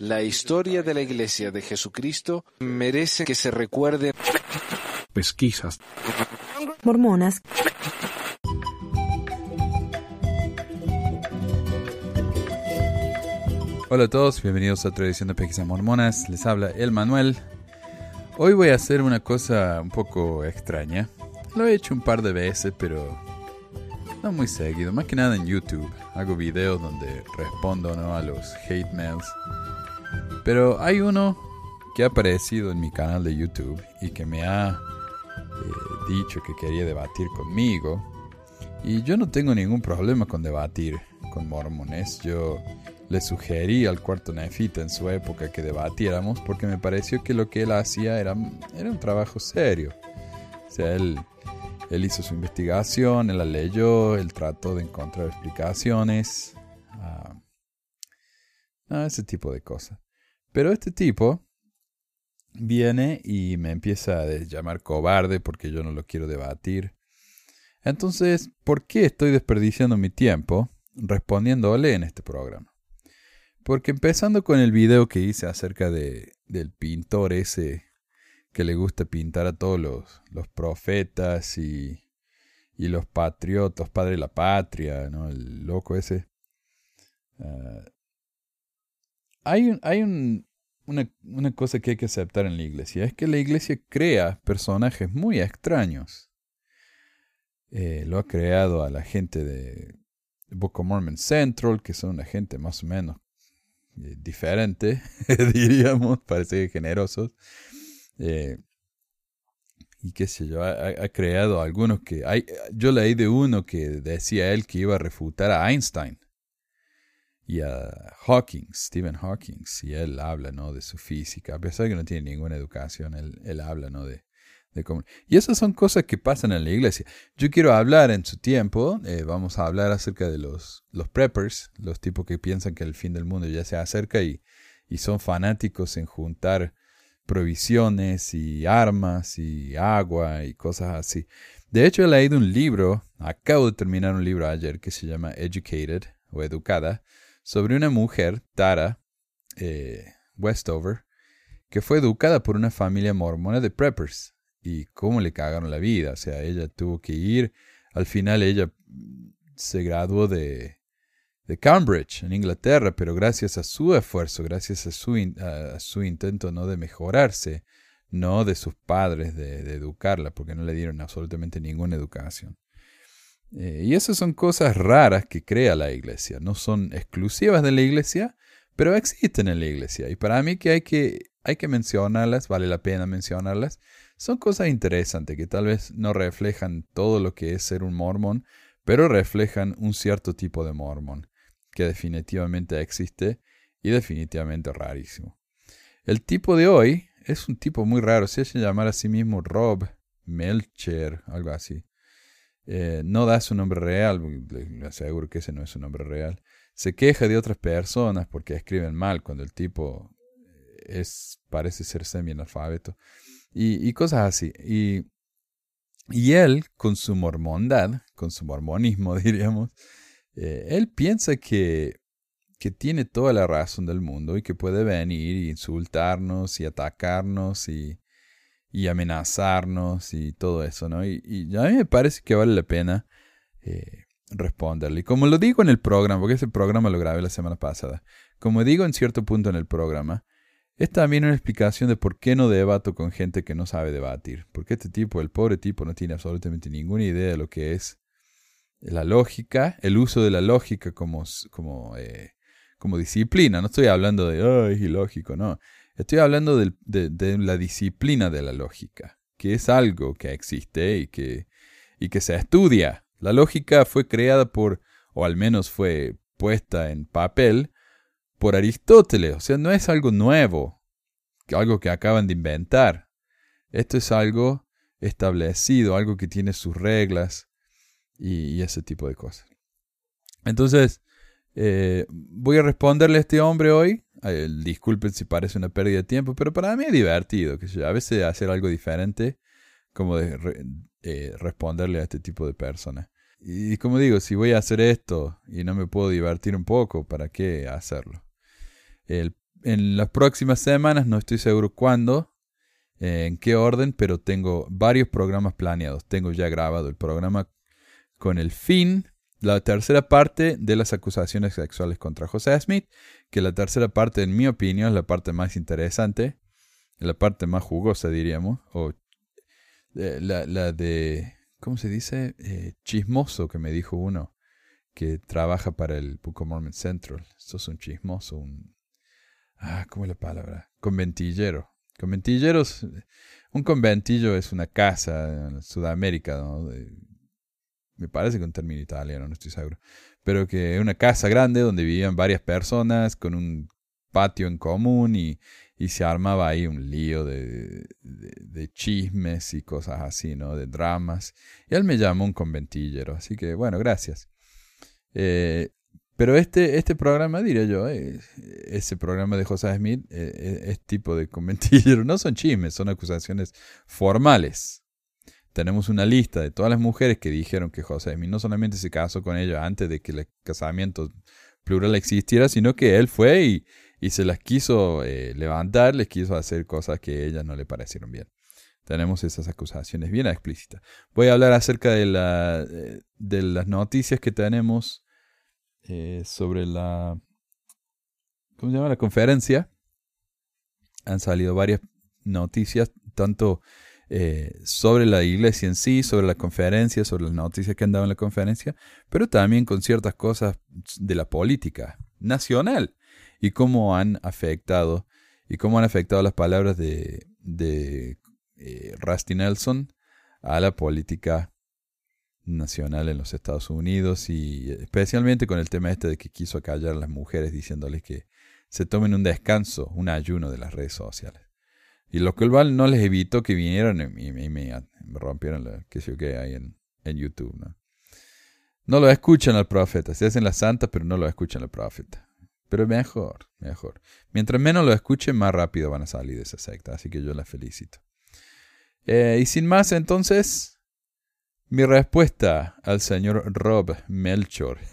La historia de la Iglesia de Jesucristo merece que se recuerde. Pesquisas. Mormonas. Hola a todos, bienvenidos a otra edición de Pesquisas Mormonas. Les habla el Manuel. Hoy voy a hacer una cosa un poco extraña. Lo he hecho un par de veces, pero no muy seguido. Más que nada en YouTube. Hago videos donde respondo ¿no? a los hate mails. Pero hay uno que ha aparecido en mi canal de YouTube y que me ha eh, dicho que quería debatir conmigo. Y yo no tengo ningún problema con debatir con mormones. Yo le sugerí al cuarto nefita en su época que debatiéramos porque me pareció que lo que él hacía era, era un trabajo serio. O sea, él, él hizo su investigación, él la leyó, él trató de encontrar explicaciones. ah, ese tipo de cosas. Pero este tipo viene y me empieza a llamar cobarde porque yo no lo quiero debatir. Entonces, ¿por qué estoy desperdiciando mi tiempo respondiéndole en este programa? Porque empezando con el video que hice acerca de, del pintor ese que le gusta pintar a todos los, los profetas y, y, los patriotas, padre de la patria, ¿no? El loco ese. Uh, hay un, hay un, una, una, cosa que hay que aceptar en la iglesia, es que la iglesia crea personajes muy extraños. Eh, lo ha creado a la gente de Book of Mormon Central, que son una gente más o menos eh, diferente, diríamos, parece generosos. Eh, y qué sé yo, ha, creado algunos que... Hay, yo leí de uno que decía él que iba a refutar a Einstein y a Hawking, Stephen Hawking, y él habla ¿no? de su física, a pesar de que no tiene ninguna educación, él, él habla ¿no? de, de cómo... Y esas son cosas que pasan en la iglesia. Yo quiero hablar en su tiempo, eh, vamos a hablar acerca de los, los preppers, los tipos que piensan que el fin del mundo ya se acerca y, y son fanáticos en juntar provisiones y armas y agua y cosas así. De hecho, he leído un libro, acabo de terminar un libro ayer que se llama Educated o Educada, sobre una mujer, Tara eh, Westover, que fue educada por una familia mormona de preppers y cómo le cagaron la vida. O sea, ella tuvo que ir, al final ella se graduó de, de Cambridge, en Inglaterra, pero gracias a su esfuerzo, gracias a su, a su intento no de mejorarse, no de sus padres de, de, educarla, porque no le dieron absolutamente ninguna educación. Eh, y esas son cosas raras que crea la iglesia. No son exclusivas de la iglesia, pero existen en la iglesia. Y para mí que hay que, hay que mencionarlas, vale la pena mencionarlas. Son cosas interesantes que tal vez no reflejan todo lo que es ser un mormón, pero reflejan un cierto tipo de mormón que definitivamente existe y definitivamente rarísimo. El tipo de hoy es un tipo muy raro, se hace llamar a sí mismo Rob Melcher, algo así. Eh, no da su nombre real, le aseguro que ese no es su nombre real. Se queja de otras personas porque escriben mal cuando el tipo es, parece ser semi-analfabeto. Y, y, cosas así. Y, y él, con su mormondad, con su mormonismo, diríamos, eh, él piensa que, que tiene toda la razón del mundo y que puede venir y insultarnos y atacarnos y, y amenazarnos y todo eso, ¿no? Y, a mí me parece que vale la pena eh, responderle. Como lo digo en el programa, porque ese programa lo grabé la semana pasada, como digo en cierto punto en el programa, es también una explicación de por qué no debato con gente que no sabe debatir. Porque este tipo, el pobre tipo, no tiene absolutamente ninguna idea de lo que es la lógica, el uso de la lógica como, como, eh, como disciplina. No estoy hablando de, oh, es ilógico, no. Estoy hablando de, de, la disciplina de la lógica, que es algo que existe y que, y que se estudia. La lógica fue creada por, o al menos fue puesta en papel, por Aristóteles. O sea, no es algo nuevo, algo que acaban de inventar. Esto es algo establecido, algo que tiene sus reglas y, ese tipo de cosas. Entonces, eh, voy a responderle a este hombre hoy. Eh, disculpen si parece una pérdida de tiempo, pero para mí es divertido. Que a veces hacer algo diferente, como eh, responderle a este tipo de personas. Y como digo, si voy a hacer esto y no me puedo divertir un poco, ¿para qué hacerlo? En las próximas semanas, no estoy seguro cuándo, eh, en qué orden, pero tengo varios programas planeados. Tengo ya grabado el programa con el fin, la tercera parte de las acusaciones sexuales contra José Smith, que la tercera parte, en mi opinión, es la parte más interesante, la parte más jugosa, diríamos, o eh, la, la de, ¿cómo se dice? Eh, chismoso, que me dijo uno, que trabaja para el Book of Mormon Central. Esto es un chismoso, un... Ah, ¿cómo es la palabra? Conventillero. Conventilleros, un conventillo es una casa en Sudamérica, ¿no? Me parece que un término italiano, no estoy seguro. Pero que es una casa grande donde vivían varias personas con un patio en común y, y se armaba ahí un lío de, de, de chismes y cosas así, ¿no? De dramas. Y él me llamó un conventillero, así que bueno, gracias. Eh, pero este, este programa, diré yo, eh, ese programa de José Smith eh, eh, es tipo de conventillero. No son chismes, son acusaciones formales. Tenemos una lista de todas las mujeres que dijeron que José Smith no solamente se casó con ella antes de que el casamiento plural existiera, sino que él fue y, y se las quiso eh, levantar, les quiso hacer cosas que a ellas no le parecieron bien. Tenemos esas acusaciones bien explícitas. Voy a hablar acerca de, la, eh, de las noticias que tenemos eh, sobre la... ¿Cómo se llama? La conferencia. Han salido varias noticias, tanto eh, sobre la iglesia en sí, sobre la conferencia, sobre las noticias que han dado en la conferencia, pero también con ciertas cosas de la política nacional y cómo han afectado y cómo han afectado las palabras de, de eh, Rusty Nelson a la política nacional en los Estados Unidos y especialmente con el tema este de que quiso callar a las mujeres diciéndoles que se tomen un descanso, un ayuno de las redes sociales. Y lo cual no les evitó que vinieran y, me, me rompieron la que sé yo qué ahí en, YouTube. ¿no? no lo escuchan al profeta, se hacen las santas pero no lo escuchan al profeta. Pero mejor, mejor. Mientras menos lo escuchen, más rápido van a salir de esa secta. Así que yo la felicito. Eh, y sin más, entonces, mi respuesta al señor Rob Melchor.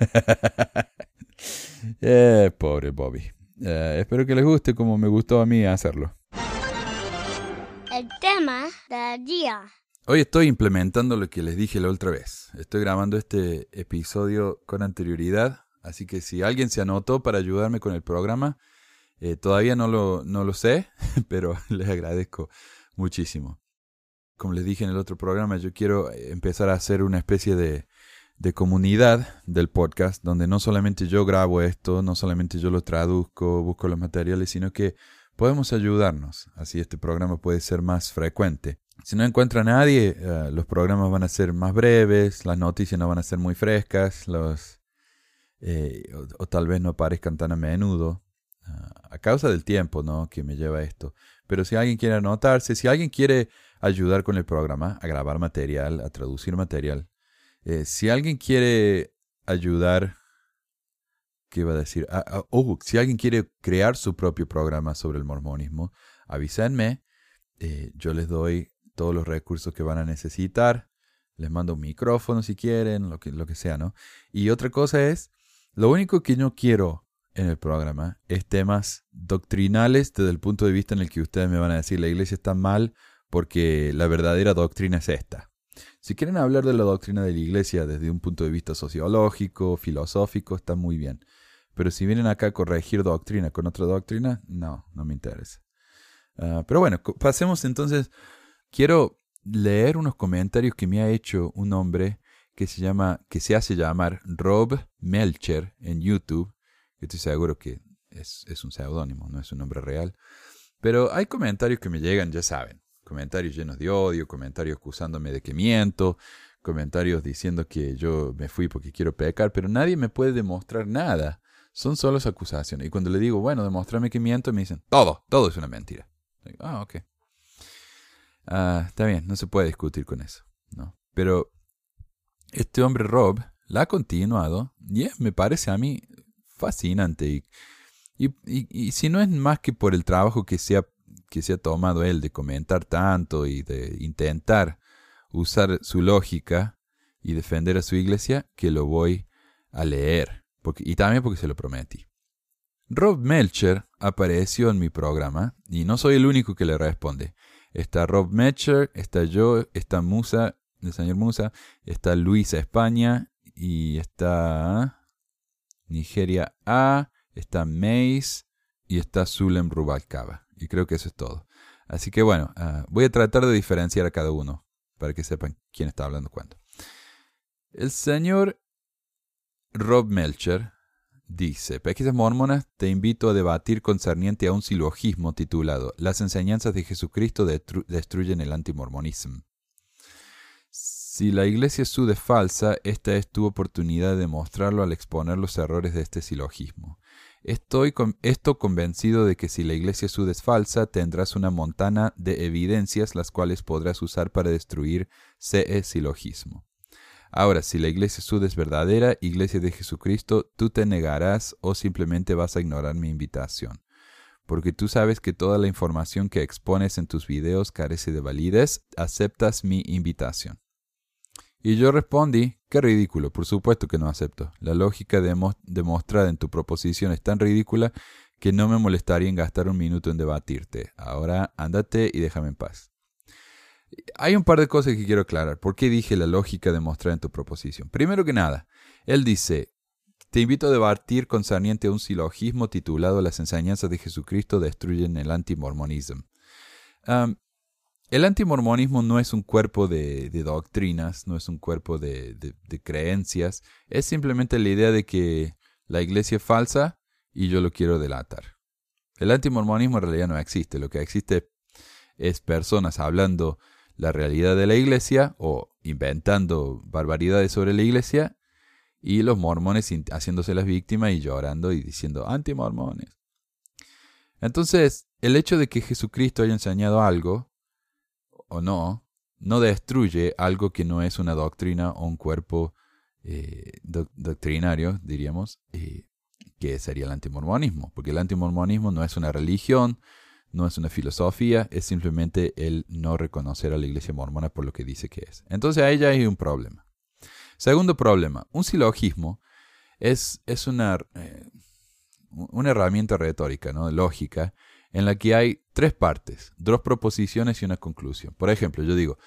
Eh, pobre Bobby. Eh, espero que les guste como me gustó a mí hacerlo. Día. Hoy estoy implementando lo que les dije la otra vez. Estoy grabando este episodio con anterioridad, así que si alguien se anotó para ayudarme con el programa, eh, todavía no lo, no lo sé, pero les agradezco muchísimo. Como les dije en el otro programa, yo quiero empezar a hacer una especie de, de comunidad del podcast, donde no solamente yo grabo esto, no solamente yo lo traduzco, busco los materiales, sino que podemos ayudarnos. Así este programa puede ser más frecuente. Si no encuentra a nadie, eh, los programas van a ser más breves, las noticias no van a ser muy frescas, los, eh, o, tal vez no aparezcan tan a menudo, ah, a causa del tiempo ¿no? que me lleva esto. Pero si alguien quiere anotarse, si alguien quiere ayudar con el programa, a grabar material, a traducir material, eh, si alguien quiere ayudar, ¿qué iba a decir? Ah, ah, si alguien quiere crear su propio programa sobre el mormonismo, avísenme, eh, yo les doy todos los recursos que van a necesitar, les mando un micrófono si quieren, lo que, lo que sea, ¿no? Y otra cosa es, lo único que yo quiero en el programa es temas doctrinales desde el punto de vista en el que ustedes me van a decir la iglesia está mal porque la verdadera doctrina es esta. Si quieren hablar de la doctrina de la iglesia desde un punto de vista sociológico, filosófico, está muy bien. Pero si vienen acá a corregir doctrina con otra doctrina, no, no me interesa. Uh, pero bueno, pasemos entonces. Quiero leer unos comentarios que me ha hecho un hombre que se llama, que se hace llamar Rob Melcher en YouTube. Estoy seguro que es, es un seudónimo, no es un nombre real. Pero hay comentarios que me llegan, ya saben. Comentarios llenos de odio, comentarios acusándome de que miento, comentarios diciendo que yo me fui porque quiero pecar, pero nadie me puede demostrar nada. Son solo acusaciones. Y cuando le digo, bueno, demostrame que miento, me dicen, todo, todo es una mentira. Ah, ok. Ah, está bien, no se puede discutir con eso. ¿no? Pero este hombre Rob la ha continuado y me parece a mí fascinante. Y, y, y, y, si no es más que por el trabajo que se, ha, que se ha tomado él de comentar tanto y de intentar usar su lógica y defender a su iglesia, que lo voy a leer. Y también porque se lo prometí. Rob Melcher apareció en mi programa y no soy el único que le responde. Está Rob Melcher, está yo, está Musa, el señor Musa, está Luisa España y está Nigeria A, está Mace y está Zulem Rubalcaba. Y creo que eso es todo. Así que bueno, ah, voy a tratar de diferenciar a cada uno para que sepan quién está hablando cuándo. El señor Rob Melcher dice, Pesquisas Mormonas, te invito a debatir concerniente a un silogismo titulado Las enseñanzas de Jesucristo destruyen el antimormonismo. Si la iglesia es falsa, esta es tu oportunidad de demostrarlo al exponer los errores de este silogismo. Estoy esto convencido de que si la iglesia sud es falsa, tendrás una montana de evidencias las cuales podrás usar para destruir ese silogismo. Ahora, si la iglesia sud es verdadera, iglesia de Jesucristo, tú te negarás o simplemente vas a ignorar mi invitación. Porque tú sabes que toda la información que expones en tus videos carece de validez, aceptas mi invitación. Y yo respondí, qué ridículo, por supuesto que no acepto. La lógica demostrada en tu proposición es tan ridícula que no me molestaría en gastar un minuto en debatirte. Ahora ándate y déjame en paz. Hay un par de cosas que quiero aclarar. ¿Por qué dije la lógica demostrada en tu proposición? Primero que nada, él dice, te invito a debatir concerniente a un silogismo titulado Las enseñanzas de Jesucristo destruyen el antimormonismo. El antimormonismo no es un cuerpo de, doctrinas, no es un cuerpo de, creencias, es simplemente la idea de que la iglesia es falsa y yo lo quiero delatar. El antimormonismo en realidad no existe, lo que existe es personas hablando la realidad de la iglesia o inventando barbaridades sobre la iglesia y los mormones haciéndose las víctimas y llorando y diciendo antimormones. Entonces, el hecho de que Jesucristo haya enseñado algo o no, no destruye algo que no es una doctrina o un cuerpo eh, doctrinario, diríamos, eh, que sería el antimormonismo, porque el antimormonismo no es una religión, no es una filosofía, es simplemente el no reconocer a la iglesia mormona por lo que dice que es. Entonces ahí ya hay un problema. Segundo problema, un silogismo es, es una, eh, una herramienta retórica, ¿no? lógica, en la que hay tres partes, dos proposiciones y una conclusión. Por ejemplo, yo digo,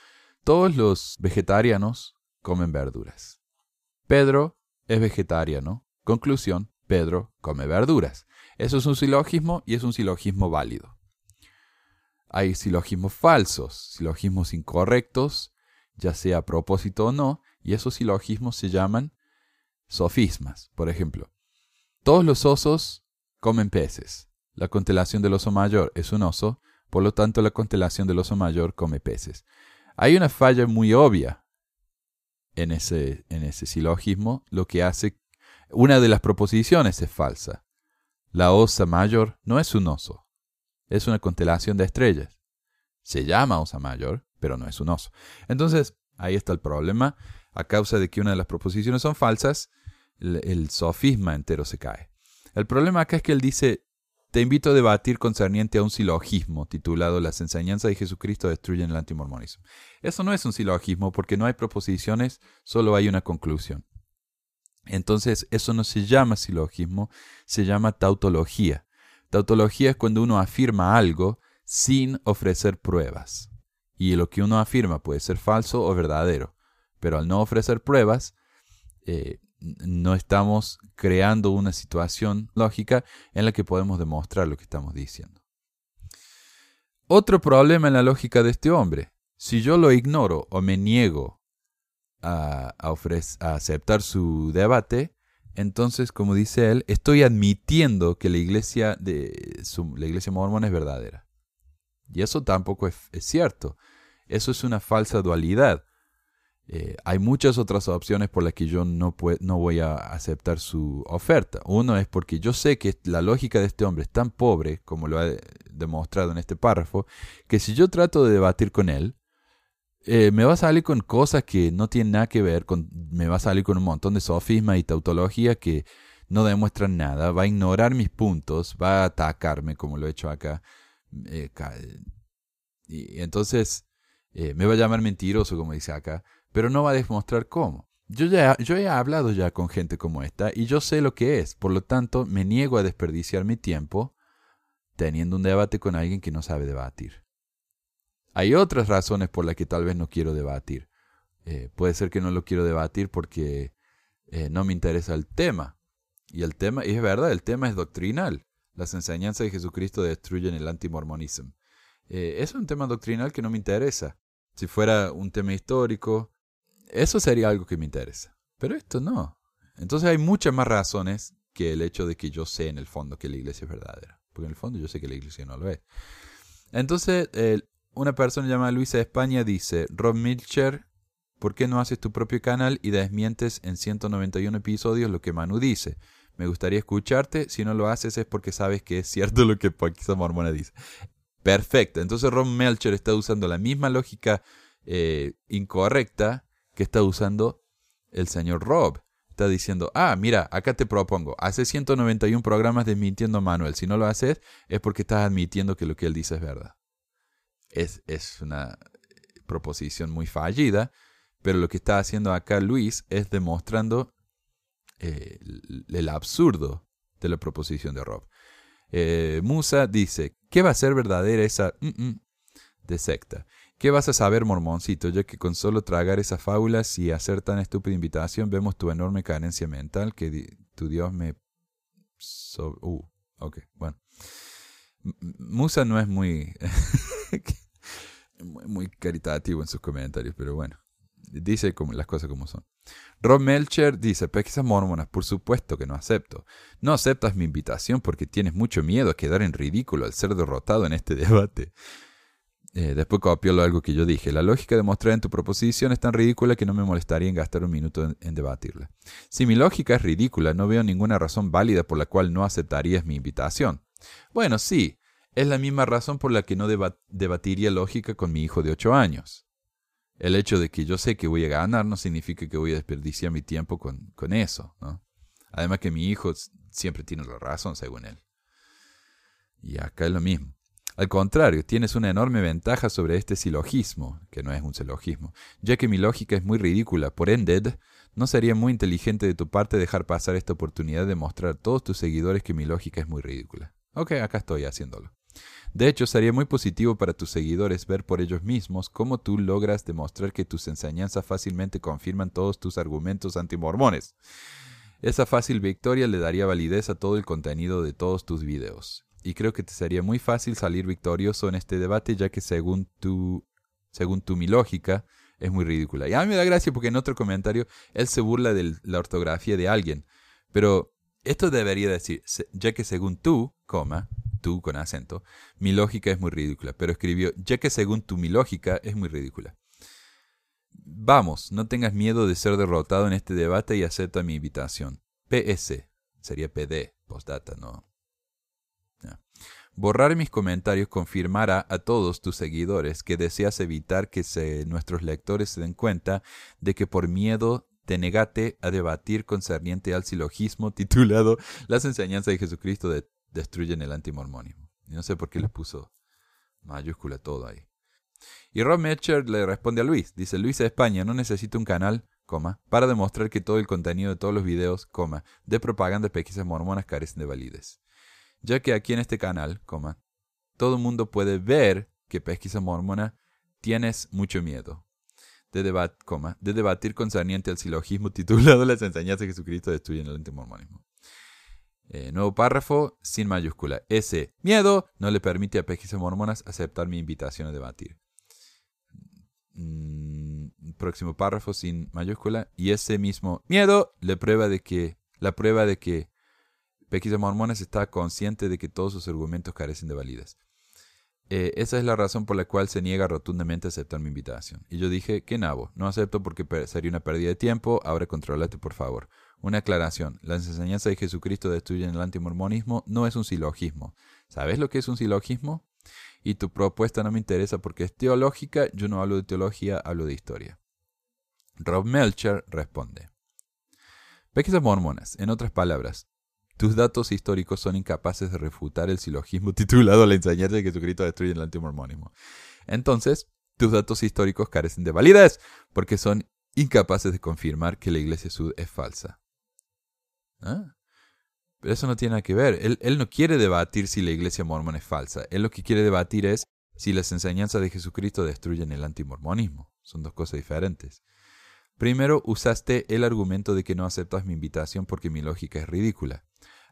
todos los vegetarianos comen verduras. Pedro es vegetariano. Conclusión, Pedro come verduras. Eso es un silogismo y es un silogismo válido. Hay silogismos falsos, silogismos incorrectos, ya sea a propósito o no, y esos silogismos se llaman sofismas. Por ejemplo, todos los osos comen peces. La constelación del oso mayor es un oso, por lo tanto la constelación del oso mayor come peces. Hay una falla muy obvia en ese, en ese silogismo, lo que hace una de las proposiciones es falsa. La osa mayor no es un oso, es una constelación de estrellas. Se llama osa mayor, pero no es un oso. Entonces, ahí está el problema. A causa de que una de las proposiciones son falsas, el, sofisma entero se cae. El problema acá es que él dice, te invito a debatir concerniente a un silogismo titulado Las enseñanzas de Jesucristo destruyen el antimormonismo. Eso no es un silogismo porque no hay proposiciones, solo hay una conclusión. Entonces, eso no se llama silogismo, se llama tautología. Tautología es cuando uno afirma algo sin ofrecer pruebas. Y lo que uno afirma puede ser falso o verdadero, pero al no ofrecer pruebas, eh, no estamos creando una situación lógica en la que podemos demostrar lo que estamos diciendo. Otro problema en la lógica de este hombre, si yo lo ignoro o me niego a, a aceptar su debate, entonces, como dice él, estoy admitiendo que la iglesia, de, la iglesia mormona es verdadera. Y eso tampoco es cierto. Eso es una falsa dualidad. Eh, hay muchas otras opciones por las que yo no, no voy a aceptar su oferta. Uno es porque yo sé que la lógica de este hombre es tan pobre, como lo ha demostrado en este párrafo, que si yo trato de debatir con él, eh, me va a salir con cosas que no tienen nada que ver, con, me va a salir con un montón de sofisma y tautología que no demuestran nada, va a ignorar mis puntos, va a atacarme como lo he hecho acá. Eh, y entonces me va a llamar mentiroso, como dice acá pero no va a demostrar cómo. Yo, ya, yo he hablado ya con gente como esta y yo sé lo que es. Por lo tanto, me niego a desperdiciar mi tiempo teniendo un debate con alguien que no sabe debatir. Hay otras razones por las que tal vez no quiero debatir. Eh, puede ser que no lo quiero debatir porque eh, no me interesa el tema. Y el tema, y es verdad, el tema es doctrinal. Las enseñanzas de Jesucristo destruyen el antimormonismo. Eh, es un tema doctrinal que no me interesa. Si fuera un tema histórico, eso sería algo que me interesa. Pero esto no. Entonces hay muchas más razones que el hecho de que yo sé en el fondo que la iglesia es verdadera. Porque en el fondo yo sé que la iglesia no lo es. Entonces, una persona llamada Luisa España dice, Rob Milcher, ¿por qué no haces tu propio canal y desmientes en 191 episodios lo que Manu dice? Me gustaría escucharte. Si no lo haces es porque sabes que es cierto lo que Paquisa Mormona dice. Perfecto. Entonces Rob Melcher está usando la misma lógica eh, incorrecta que está usando el señor Rob. Está diciendo, ah, mira, acá te propongo, hace 191 programas desmintiendo a Manuel. Si no lo haces es porque estás admitiendo que lo que él dice es verdad. Es, es una proposición muy fallida, pero lo que está haciendo acá Luis es demostrando eh, el absurdo de la proposición de Rob. Eh, Musa dice, ¿qué va a ser verdadera esa mm, mm, de secta? ¿Qué vas a saber, mormoncito, ya que con solo tragar esas fábulas y hacer tan estúpida invitación vemos tu enorme carencia mental que tu Dios me... uh, ok, bueno. Musa no es muy, muy caritativo en sus comentarios, pero bueno, dice como, las cosas como son. Rob Melcher dice, pesquisas mormonas, por supuesto que no acepto. No aceptas mi invitación porque tienes mucho miedo a quedar en ridículo al ser derrotado en este debate. Eh, después copió algo que yo dije. La lógica de mostrar en tu proposición es tan ridícula que no me molestaría en gastar un minuto en, debatirla. Si mi lógica es ridícula, no veo ninguna razón válida por la cual no aceptarías mi invitación. Bueno, sí, es la misma razón por la que no debatiría lógica con mi hijo de 8 años. El hecho de que yo sé que voy a ganar no significa que voy a desperdiciar mi tiempo con, con eso, ¿no? Además que mi hijo siempre tiene la razón, según él. Y acá es lo mismo. Al contrario, tienes una enorme ventaja sobre este silogismo, que no es un silogismo, ya que mi lógica es muy ridícula. Por ende, no sería muy inteligente de tu parte dejar pasar esta oportunidad de mostrar a todos tus seguidores que mi lógica es muy ridícula. Ok, acá estoy haciéndolo. De hecho, sería muy positivo para tus seguidores ver por ellos mismos cómo tú logras demostrar que tus enseñanzas fácilmente confirman todos tus argumentos antimormones. Esa fácil victoria le daría validez a todo el contenido de todos tus videos. Y creo que te sería muy fácil salir victorioso en este debate, ya que según tu, según tu mi lógica, es muy ridícula. Y a mí me da gracia porque en otro comentario él se burla de la ortografía de alguien. Pero esto debería decir, ya que según tú, coma, tú con acento, mi lógica es muy ridícula, pero escribió, ya que según tú mi lógica es muy ridícula. Vamos, no tengas miedo de ser derrotado en este debate y acepta mi invitación. PS, sería PD, postdata, no. Borrar mis comentarios confirmará a todos tus seguidores que deseas evitar que nuestros lectores se den cuenta de que por miedo te negate a debatir concerniente al silogismo titulado Las enseñanzas de Jesucristo de destruyen el antimormonismo. Y no sé por qué le puso mayúscula todo ahí. Y Rob Metcher le responde a Luis. Dice, Luis de España no necesita un canal, coma, para demostrar que todo el contenido de todos los videos, coma, de propaganda de pesquisas mormonas carecen de validez. Ya que aquí en este canal, coma, todo el mundo puede ver que pesquisa mormona tienes mucho miedo. De, coma, de debatir concerniente al silogismo titulado Las enseñanzas de Jesucristo destruyen el antimormonismo. Eh, nuevo párrafo sin mayúscula. Ese miedo no le permite a pesquisas mormonas aceptar mi invitación a debatir. Mm, próximo párrafo sin mayúscula. Y ese mismo miedo le prueba de que, la prueba de que mormonas está consciente de que todos sus argumentos carecen de validez. Eh, esa es la razón por la cual se niega rotundamente a aceptar mi invitación. Y yo dije, que nabo, no acepto porque sería una pérdida de tiempo, ahora controlate por favor. Una aclaración. La enseñanza de Jesucristo destruyen el antimormonismo no es un silogismo. ¿Sabes lo que es un silogismo? Y tu propuesta no me interesa porque es teológica, yo no hablo de teología, hablo de historia. Rob Melcher responde. Pesquisas mormonas, en otras palabras, tus datos históricos son incapaces de refutar el silogismo titulado La enseñanza de Jesucristo destruye el antimormonismo. Entonces, tus datos históricos carecen de validez porque son incapaces de confirmar que la Iglesia Sud es falsa. ¿Ah? Pero eso no tiene nada que ver. Él, no quiere debatir si la Iglesia mormona es falsa. Él lo que quiere debatir es si las enseñanzas de Jesucristo destruyen el antimormonismo. Son dos cosas diferentes. Primero usaste el argumento de que no aceptas mi invitación porque mi lógica es ridícula.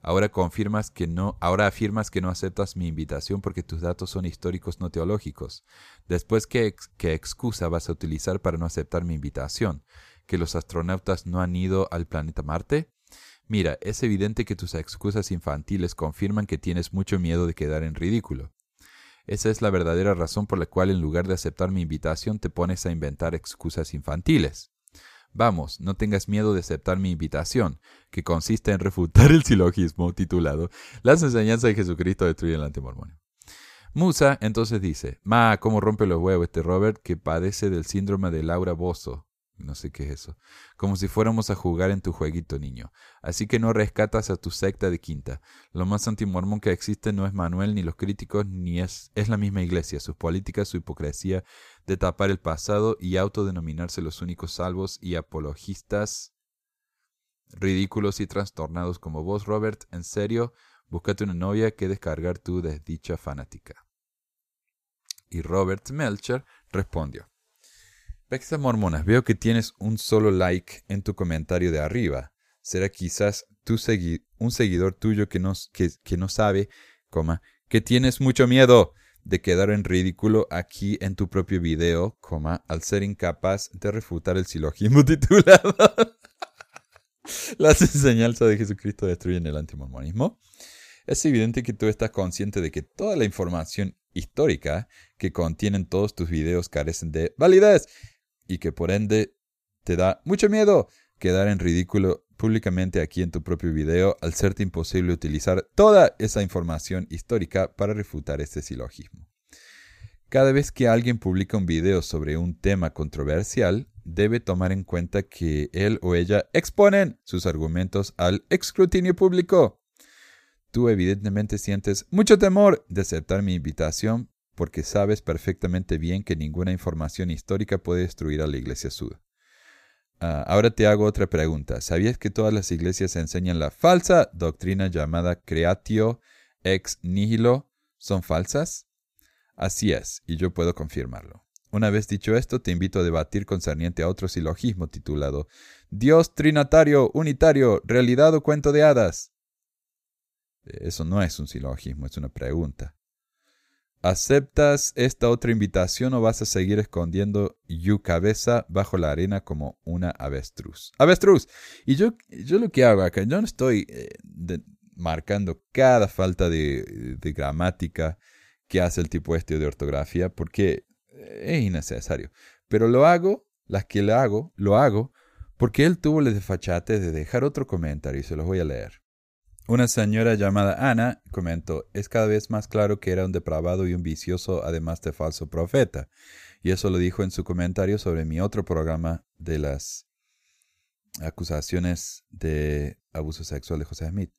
Ahora confirmas que no, ahora afirmas que no aceptas mi invitación porque tus datos son históricos no teológicos. Después, ¿qué, ¿qué excusa vas a utilizar para no aceptar mi invitación? ¿Que los astronautas no han ido al planeta Marte? Mira, es evidente que tus excusas infantiles confirman que tienes mucho miedo de quedar en ridículo. Esa es la verdadera razón por la cual en lugar de aceptar mi invitación te pones a inventar excusas infantiles. Vamos, no tengas miedo de aceptar mi invitación, que consiste en refutar el silogismo titulado Las enseñanzas de Jesucristo destruyen el antimormonio. Musa entonces dice, Ma, cómo rompe los huevos este Robert que padece del síndrome de Laura Bozo. No sé qué es eso. Como si fuéramos a jugar en tu jueguito, niño. Así que no rescatas a tu secta de quinta. Lo más antimormón que existe no es Manuel ni los críticos, ni es, es la misma iglesia, sus políticas, su hipocresía de tapar el pasado y autodenominarse los únicos salvos y apologistas ridículos y trastornados como vos, Robert. En serio, búscate una novia que descargar tu desdicha fanática. Y Robert Melcher respondió. Pexa Mormonas, veo que tienes un solo like en tu comentario de arriba. Será quizás tu un seguidor tuyo que no, que, que no sabe, coma, que tienes mucho miedo de quedar en ridículo aquí en tu propio video, coma, al ser incapaz de refutar el silogismo titulado Las enseñanzas de Jesucristo destruyen el antimormonismo. Es evidente que tú estás consciente de que toda la información histórica que contienen todos tus videos carecen de validez y que por ende te da mucho miedo quedar en ridículo públicamente aquí en tu propio video al serte imposible utilizar toda esa información histórica para refutar este silogismo. Cada vez que alguien publica un video sobre un tema controversial, debe tomar en cuenta que él o ella exponen sus argumentos al escrutinio público. Tú evidentemente sientes mucho temor de aceptar mi invitación porque sabes perfectamente bien que ninguna información histórica puede destruir a la Iglesia Sud. Ah, ahora te hago otra pregunta. ¿Sabías que todas las iglesias enseñan la falsa doctrina llamada creatio ex nihilo? ¿Son falsas? Así es, y yo puedo confirmarlo. Una vez dicho esto, te invito a debatir concerniente a otro silogismo titulado Dios trinatario, unitario, realidad o cuento de hadas. Eso no es un silogismo, es una pregunta. ¿Aceptas esta otra invitación o vas a seguir escondiendo tu cabeza bajo la arena como una avestruz? ¡Avestruz! Y yo, yo lo que hago acá, yo no estoy eh, marcando cada falta de, de, gramática que hace el tipo este de ortografía porque es innecesario. Pero lo hago, las que le hago, lo hago porque él tuvo el desfachate de dejar otro comentario y se los voy a leer. Una señora llamada Ana comentó, es cada vez más claro que era un depravado y un vicioso, además de falso profeta. Y eso lo dijo en su comentario sobre mi otro programa de las acusaciones de abuso sexual de José Smith.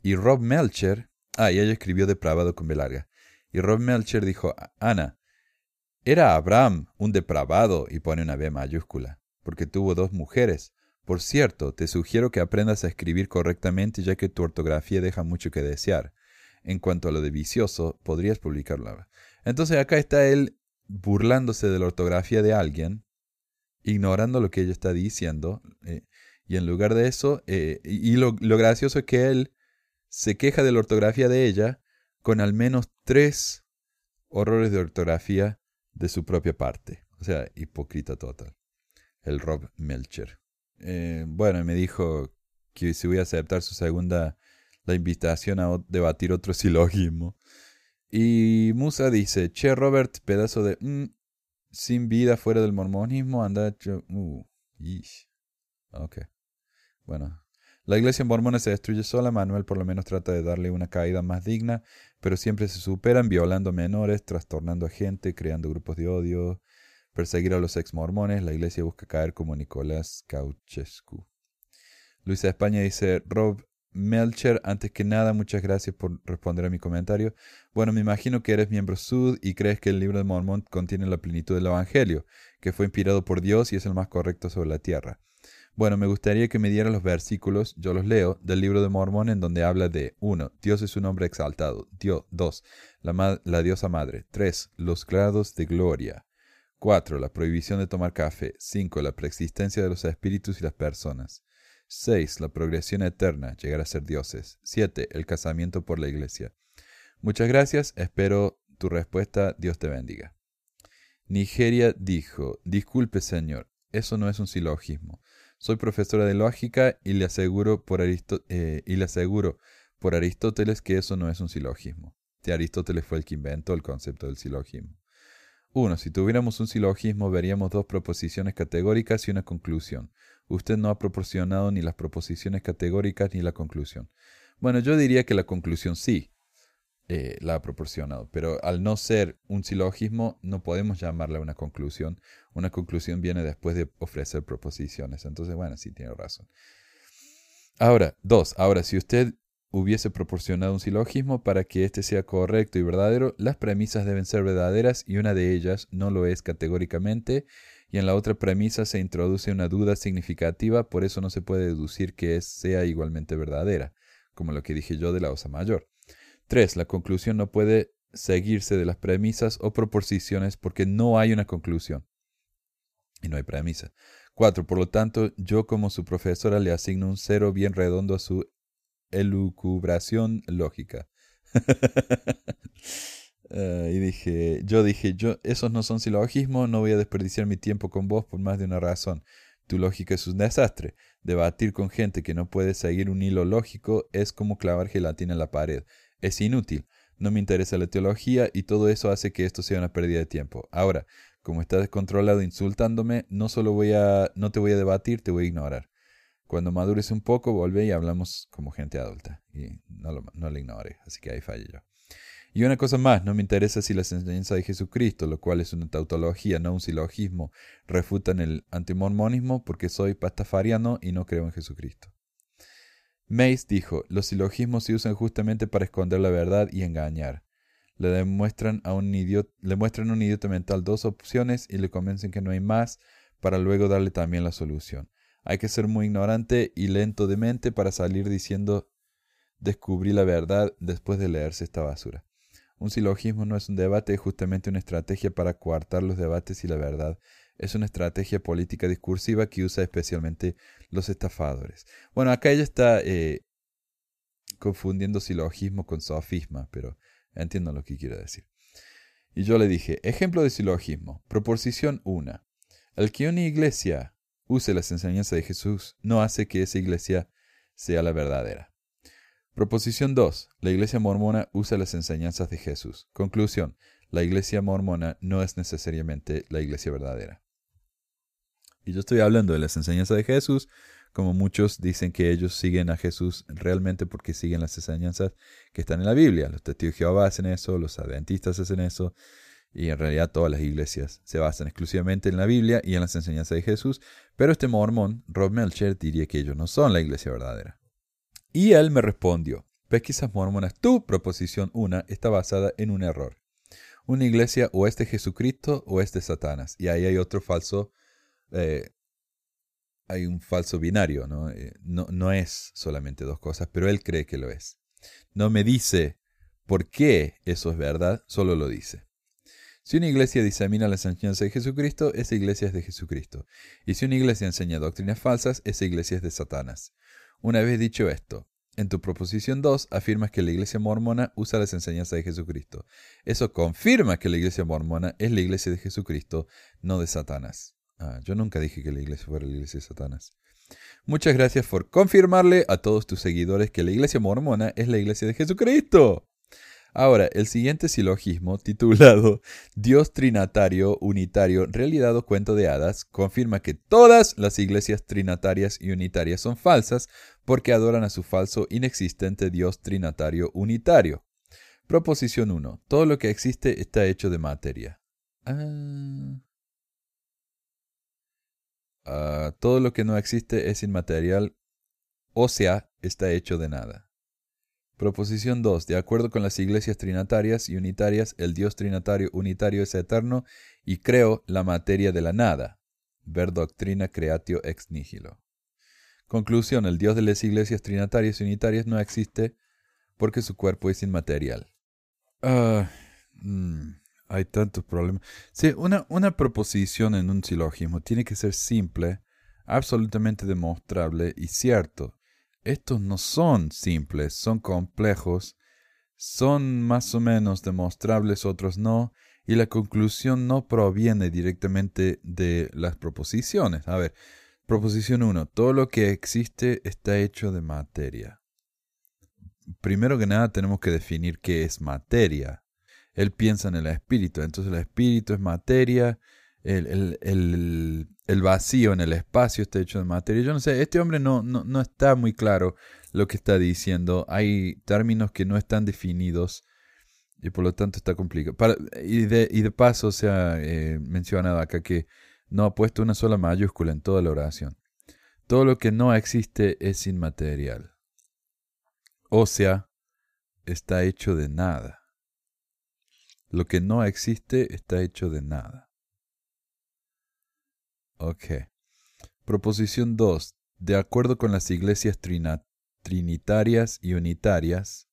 Y Rob Melcher, ah, y ella escribió depravado con Belarga. Y Rob Melcher dijo, Ana, era Abraham un depravado y pone una B mayúscula, porque tuvo dos mujeres, por cierto, te sugiero que aprendas a escribir correctamente ya que tu ortografía deja mucho que desear. En cuanto a lo de vicioso, podrías publicarlo. Entonces acá está él burlándose de la ortografía de alguien, ignorando lo que ella está diciendo, eh, y en lugar de eso, eh, y lo, lo gracioso es que él se queja de la ortografía de ella con al menos tres horrores de ortografía de su propia parte. O sea, hipócrita total. El Rob Melcher. Eh, bueno, me dijo que si voy a aceptar su segunda, la invitación a debatir otro silogismo. Y Musa dice, che Robert, pedazo de... Mm, sin vida fuera del mormonismo, anda... Uh, ok. Bueno. La iglesia mormona se destruye sola, Manuel por lo menos trata de darle una caída más digna, pero siempre se superan violando menores, trastornando a gente, creando grupos de odio, perseguir a los ex mormones, la iglesia busca caer como Nicolás Ceausescu. Luisa España dice, Rob Melcher, antes que nada, muchas gracias por responder a mi comentario. Bueno, me imagino que eres miembro sud y crees que el libro de Mormón contiene la plenitud del Evangelio. que fue inspirado por Dios y es el más correcto sobre la tierra. Bueno, me gustaría que me diera los versículos, yo los leo, del libro de Mormón en donde habla de 1. Dios es un hombre exaltado. 2. La, la diosa madre. 3. Los grados de gloria. 4. La prohibición de tomar café. 5. La preexistencia de los espíritus y las personas. 6. La progresión eterna, llegar a ser dioses. 7. El casamiento por la iglesia. Muchas gracias, espero tu respuesta, Dios te bendiga. Nigeria dijo, disculpe señor, eso no es un silogismo. Soy profesora de lógica y le aseguro por, eh, y le aseguro por Aristóteles que eso no es un silogismo. Aristóteles fue el que inventó el concepto del silogismo. Uno, si tuviéramos un silogismo veríamos dos proposiciones categóricas y una conclusión. Usted no ha proporcionado ni las proposiciones categóricas ni la conclusión. Bueno, yo diría que la conclusión sí, eh, la ha proporcionado. Pero al no ser un silogismo, no podemos llamarla una conclusión. Una conclusión viene después de ofrecer proposiciones. Entonces, bueno, sí tiene razón. Ahora, dos. Ahora, si usted hubiese proporcionado un silogismo para que éste sea correcto y verdadero, las premisas deben ser verdaderas y una de ellas no lo es categóricamente y en la otra premisa se introduce una duda significativa, por eso no se puede deducir que sea igualmente verdadera, como lo que dije yo de la osa mayor. 3. La conclusión no puede seguirse de las premisas o proposiciones porque no hay una conclusión. Y no hay premisa. 4. Por lo tanto, yo como su profesora le asigno un cero bien redondo a su elucubración lógica. Ah, y dije, yo dije, yo, esos no son silogismos, no voy a desperdiciar mi tiempo con vos por más de una razón. Tu lógica es un desastre. Debatir con gente que no puede seguir un hilo lógico es como clavar gelatina en la pared es inútil, no me interesa la teología y todo eso hace que esto sea una pérdida de tiempo. Ahora, como estás descontrolado insultándome, no solo voy a, no te voy a debatir, te voy a ignorar. Cuando madures un poco, vuelve y hablamos como gente adulta. Y no lo, no lo ignore, así que ahí fallo yo. Y una cosa más, no me interesa si las enseñanzas de Jesucristo, lo cual es una tautología, no un silogismo, refutan el antimormonismo porque soy pastafariano y no creo en Jesucristo. Mace dijo, los silogismos se usan justamente para esconder la verdad y engañar. Le, demuestran a un idiota, le muestran a un idiota mental dos opciones y le convencen que no hay más para luego darle también la solución. Hay que ser muy ignorante y lento de mente para salir diciendo descubrí la verdad después de leerse esta basura. Un silogismo no es un debate, es justamente una estrategia para coartar los debates y la verdad es una estrategia política discursiva que usa especialmente los estafadores. Bueno, acá ella está eh, confundiendo silogismo con sofisma, pero entiendo lo que quiere decir. Y yo le dije, ejemplo de silogismo, proposición 1. El que una iglesia use las enseñanzas de Jesús no hace que esa iglesia sea la verdadera. Proposición 2. La iglesia mormona usa las enseñanzas de Jesús. Conclusión. La iglesia mormona no es necesariamente la iglesia verdadera. Y yo estoy hablando de las enseñanzas de Jesús, como muchos dicen que ellos siguen a Jesús realmente porque siguen las enseñanzas que están en la Biblia. Los testigos de Jehová hacen eso, los adventistas hacen eso, y en realidad todas las iglesias se basan exclusivamente en la Biblia y en las enseñanzas de Jesús, pero este mormón, Rob Melcher, diría que ellos no son la iglesia verdadera. Y él me respondió, pesquisas mormonas, tu proposición una está basada en un error. Una iglesia o es de Jesucristo o es de Satanás, y ahí hay otro falso eh, hay un falso binario, eh, ¿no? ¿no? es solamente dos cosas, pero él cree que lo es. No me dice por qué eso es verdad, solo lo dice. Si una iglesia disemina las enseñanzas de Jesucristo, esa iglesia es de Jesucristo. Y si una iglesia enseña doctrinas falsas, esa iglesia es de Satanás. Una vez dicho esto, en tu proposición 2 afirmas que la iglesia mormona usa las enseñanzas de Jesucristo. Eso confirma que la iglesia mormona es la iglesia de Jesucristo, no de Satanás. Ah, yo nunca dije que la iglesia fuera la iglesia de Satanás. Muchas gracias por confirmarle a todos tus seguidores que la iglesia mormona es la iglesia de Jesucristo. Ahora, el siguiente silogismo, titulado Dios Trinatario Unitario, realidad o cuento de hadas, confirma que todas las iglesias trinatarias y unitarias son falsas porque adoran a su falso, inexistente Dios Trinatario Unitario. Proposición 1. Todo lo que existe está hecho de materia. Ah. Ah, todo lo que no existe es inmaterial, o sea, está hecho de nada. Proposición 2. De acuerdo con las iglesias trinitarias y unitarias, el Dios trinitario unitario es eterno y creó la materia de la nada. Ver doctrina creatio ex nihilo. Conclusión. El Dios de las iglesias trinitarias y unitarias no existe porque su cuerpo es inmaterial. Ah, mm, hay tantos problemas. Sí, una proposición en un silogismo tiene que ser simple, absolutamente demostrable y cierto. Estos no son simples, son complejos, son más o menos demostrables, otros no, y la conclusión no proviene directamente de las proposiciones. A ver, proposición 1. Todo lo que existe está hecho de materia. Primero que nada tenemos que definir qué es materia. Él piensa en el espíritu, entonces el espíritu es materia, el, el, vacío en el espacio está hecho de materia. Yo no sé, este hombre no, no, está muy claro lo que está diciendo. Hay términos que no están definidos y por lo tanto está complicado. y, de, y, de, paso se ha eh, mencionado acá que no ha puesto una sola mayúscula en toda la oración. Todo lo que no existe es inmaterial. O sea, está hecho de nada. Lo que no existe está hecho de nada. Ok. Proposición 2. De acuerdo con las iglesias trinitarias y unitarias,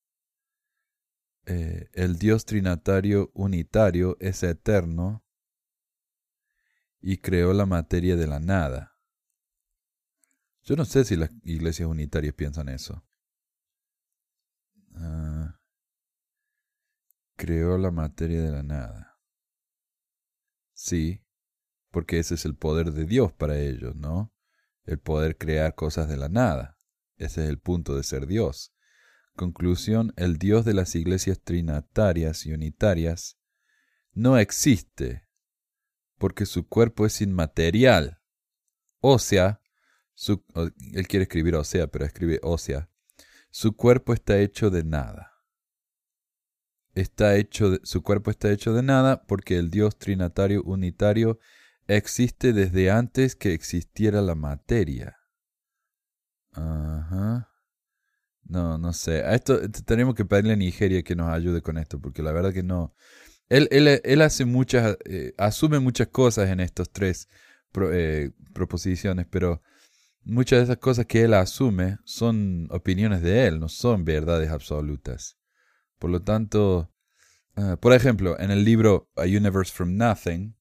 eh, el Dios trinitario unitario es eterno y creó la materia de la nada. Yo no sé si las iglesias unitarias piensan eso. Ah, creó la materia de la nada. Sí, porque ese es el poder de Dios para ellos, ¿no? El poder crear cosas de la nada. Ese es el punto de ser Dios. Conclusión, el Dios de las iglesias trinitarias y unitarias no existe porque su cuerpo es inmaterial. Ósea, su, él quiere escribir ósea, pero escribe ósea. Su cuerpo está hecho de nada. Está hecho su cuerpo está hecho de nada porque el Dios trinitario unitario existe desde antes que existiera la materia. No, no sé. Esto tenemos que pedirle a Nigeria que nos ayude con esto, porque la verdad que no. Él, él, él hace muchas, eh, asume muchas cosas en estos tres eh, proposiciones, pero muchas de esas cosas que él asume son opiniones de él, no son verdades absolutas. Por lo tanto, ah, por ejemplo, en el libro A Universe from Nothing,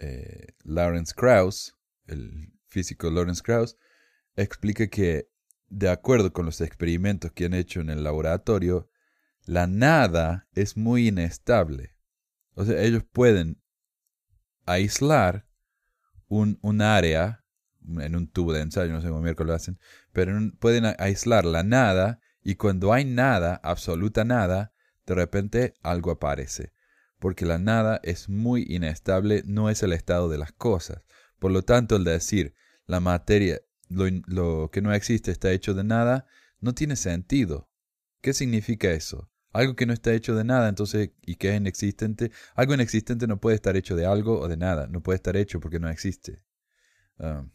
eh, Lawrence Krauss, el físico Lawrence Krauss, explica que, de acuerdo con los experimentos que han hecho en el laboratorio, la nada es muy inestable. O sea, ellos pueden aislar un, área en un tubo de ensayo, no sé cómo miércoles lo hacen, pero pueden aislar la nada y cuando hay nada, absoluta nada, de repente algo aparece porque la nada es muy inestable, no es el estado de las cosas. Por lo tanto, el decir la materia, lo, que no existe está hecho de nada, no tiene sentido. ¿Qué significa eso? Algo que no está hecho de nada, entonces, y que es inexistente, algo inexistente no puede estar hecho de algo o de nada, no puede estar hecho porque no existe. Ah,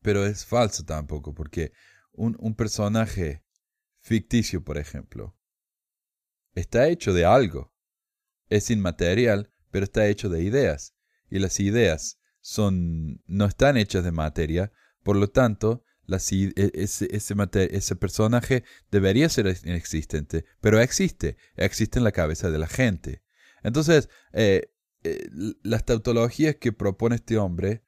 pero es falso tampoco, porque un, un personaje ficticio, por ejemplo, está hecho de algo es inmaterial, pero está hecho de ideas, y las ideas son, no están hechas de materia, por lo tanto, e, ese, ese, personaje debería ser inexistente, pero existe, existe en la cabeza de la gente. Entonces, eh, eh, las tautologías que propone este hombre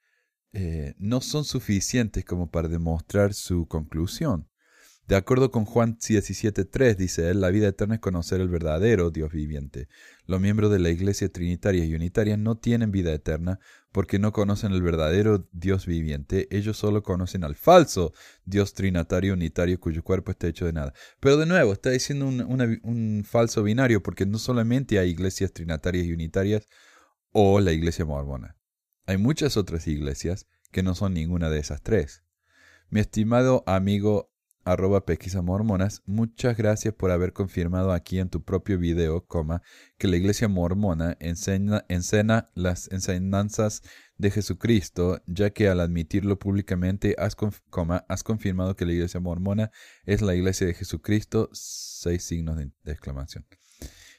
eh, no son suficientes como para demostrar su conclusión. De acuerdo con Juan 17.3, dice él, la vida eterna es conocer el verdadero Dios viviente. Los miembros de la Iglesia Trinitaria y Unitaria no tienen vida eterna porque no conocen el verdadero Dios viviente, ellos solo conocen al falso Dios Trinitario Unitario cuyo cuerpo está hecho de nada. Pero de nuevo, está diciendo un, un falso binario porque no solamente hay iglesias trinitarias y unitarias o la iglesia mormona. Hay muchas otras iglesias que no son ninguna de esas tres. Mi estimado amigo arroba pesquisa mormonas, muchas gracias por haber confirmado aquí en tu propio video, que la iglesia mormona enseña, enseña las enseñanzas de Jesucristo, ya que al admitirlo públicamente has, has confirmado que la iglesia mormona es la iglesia de Jesucristo, seis signos de, de exclamación.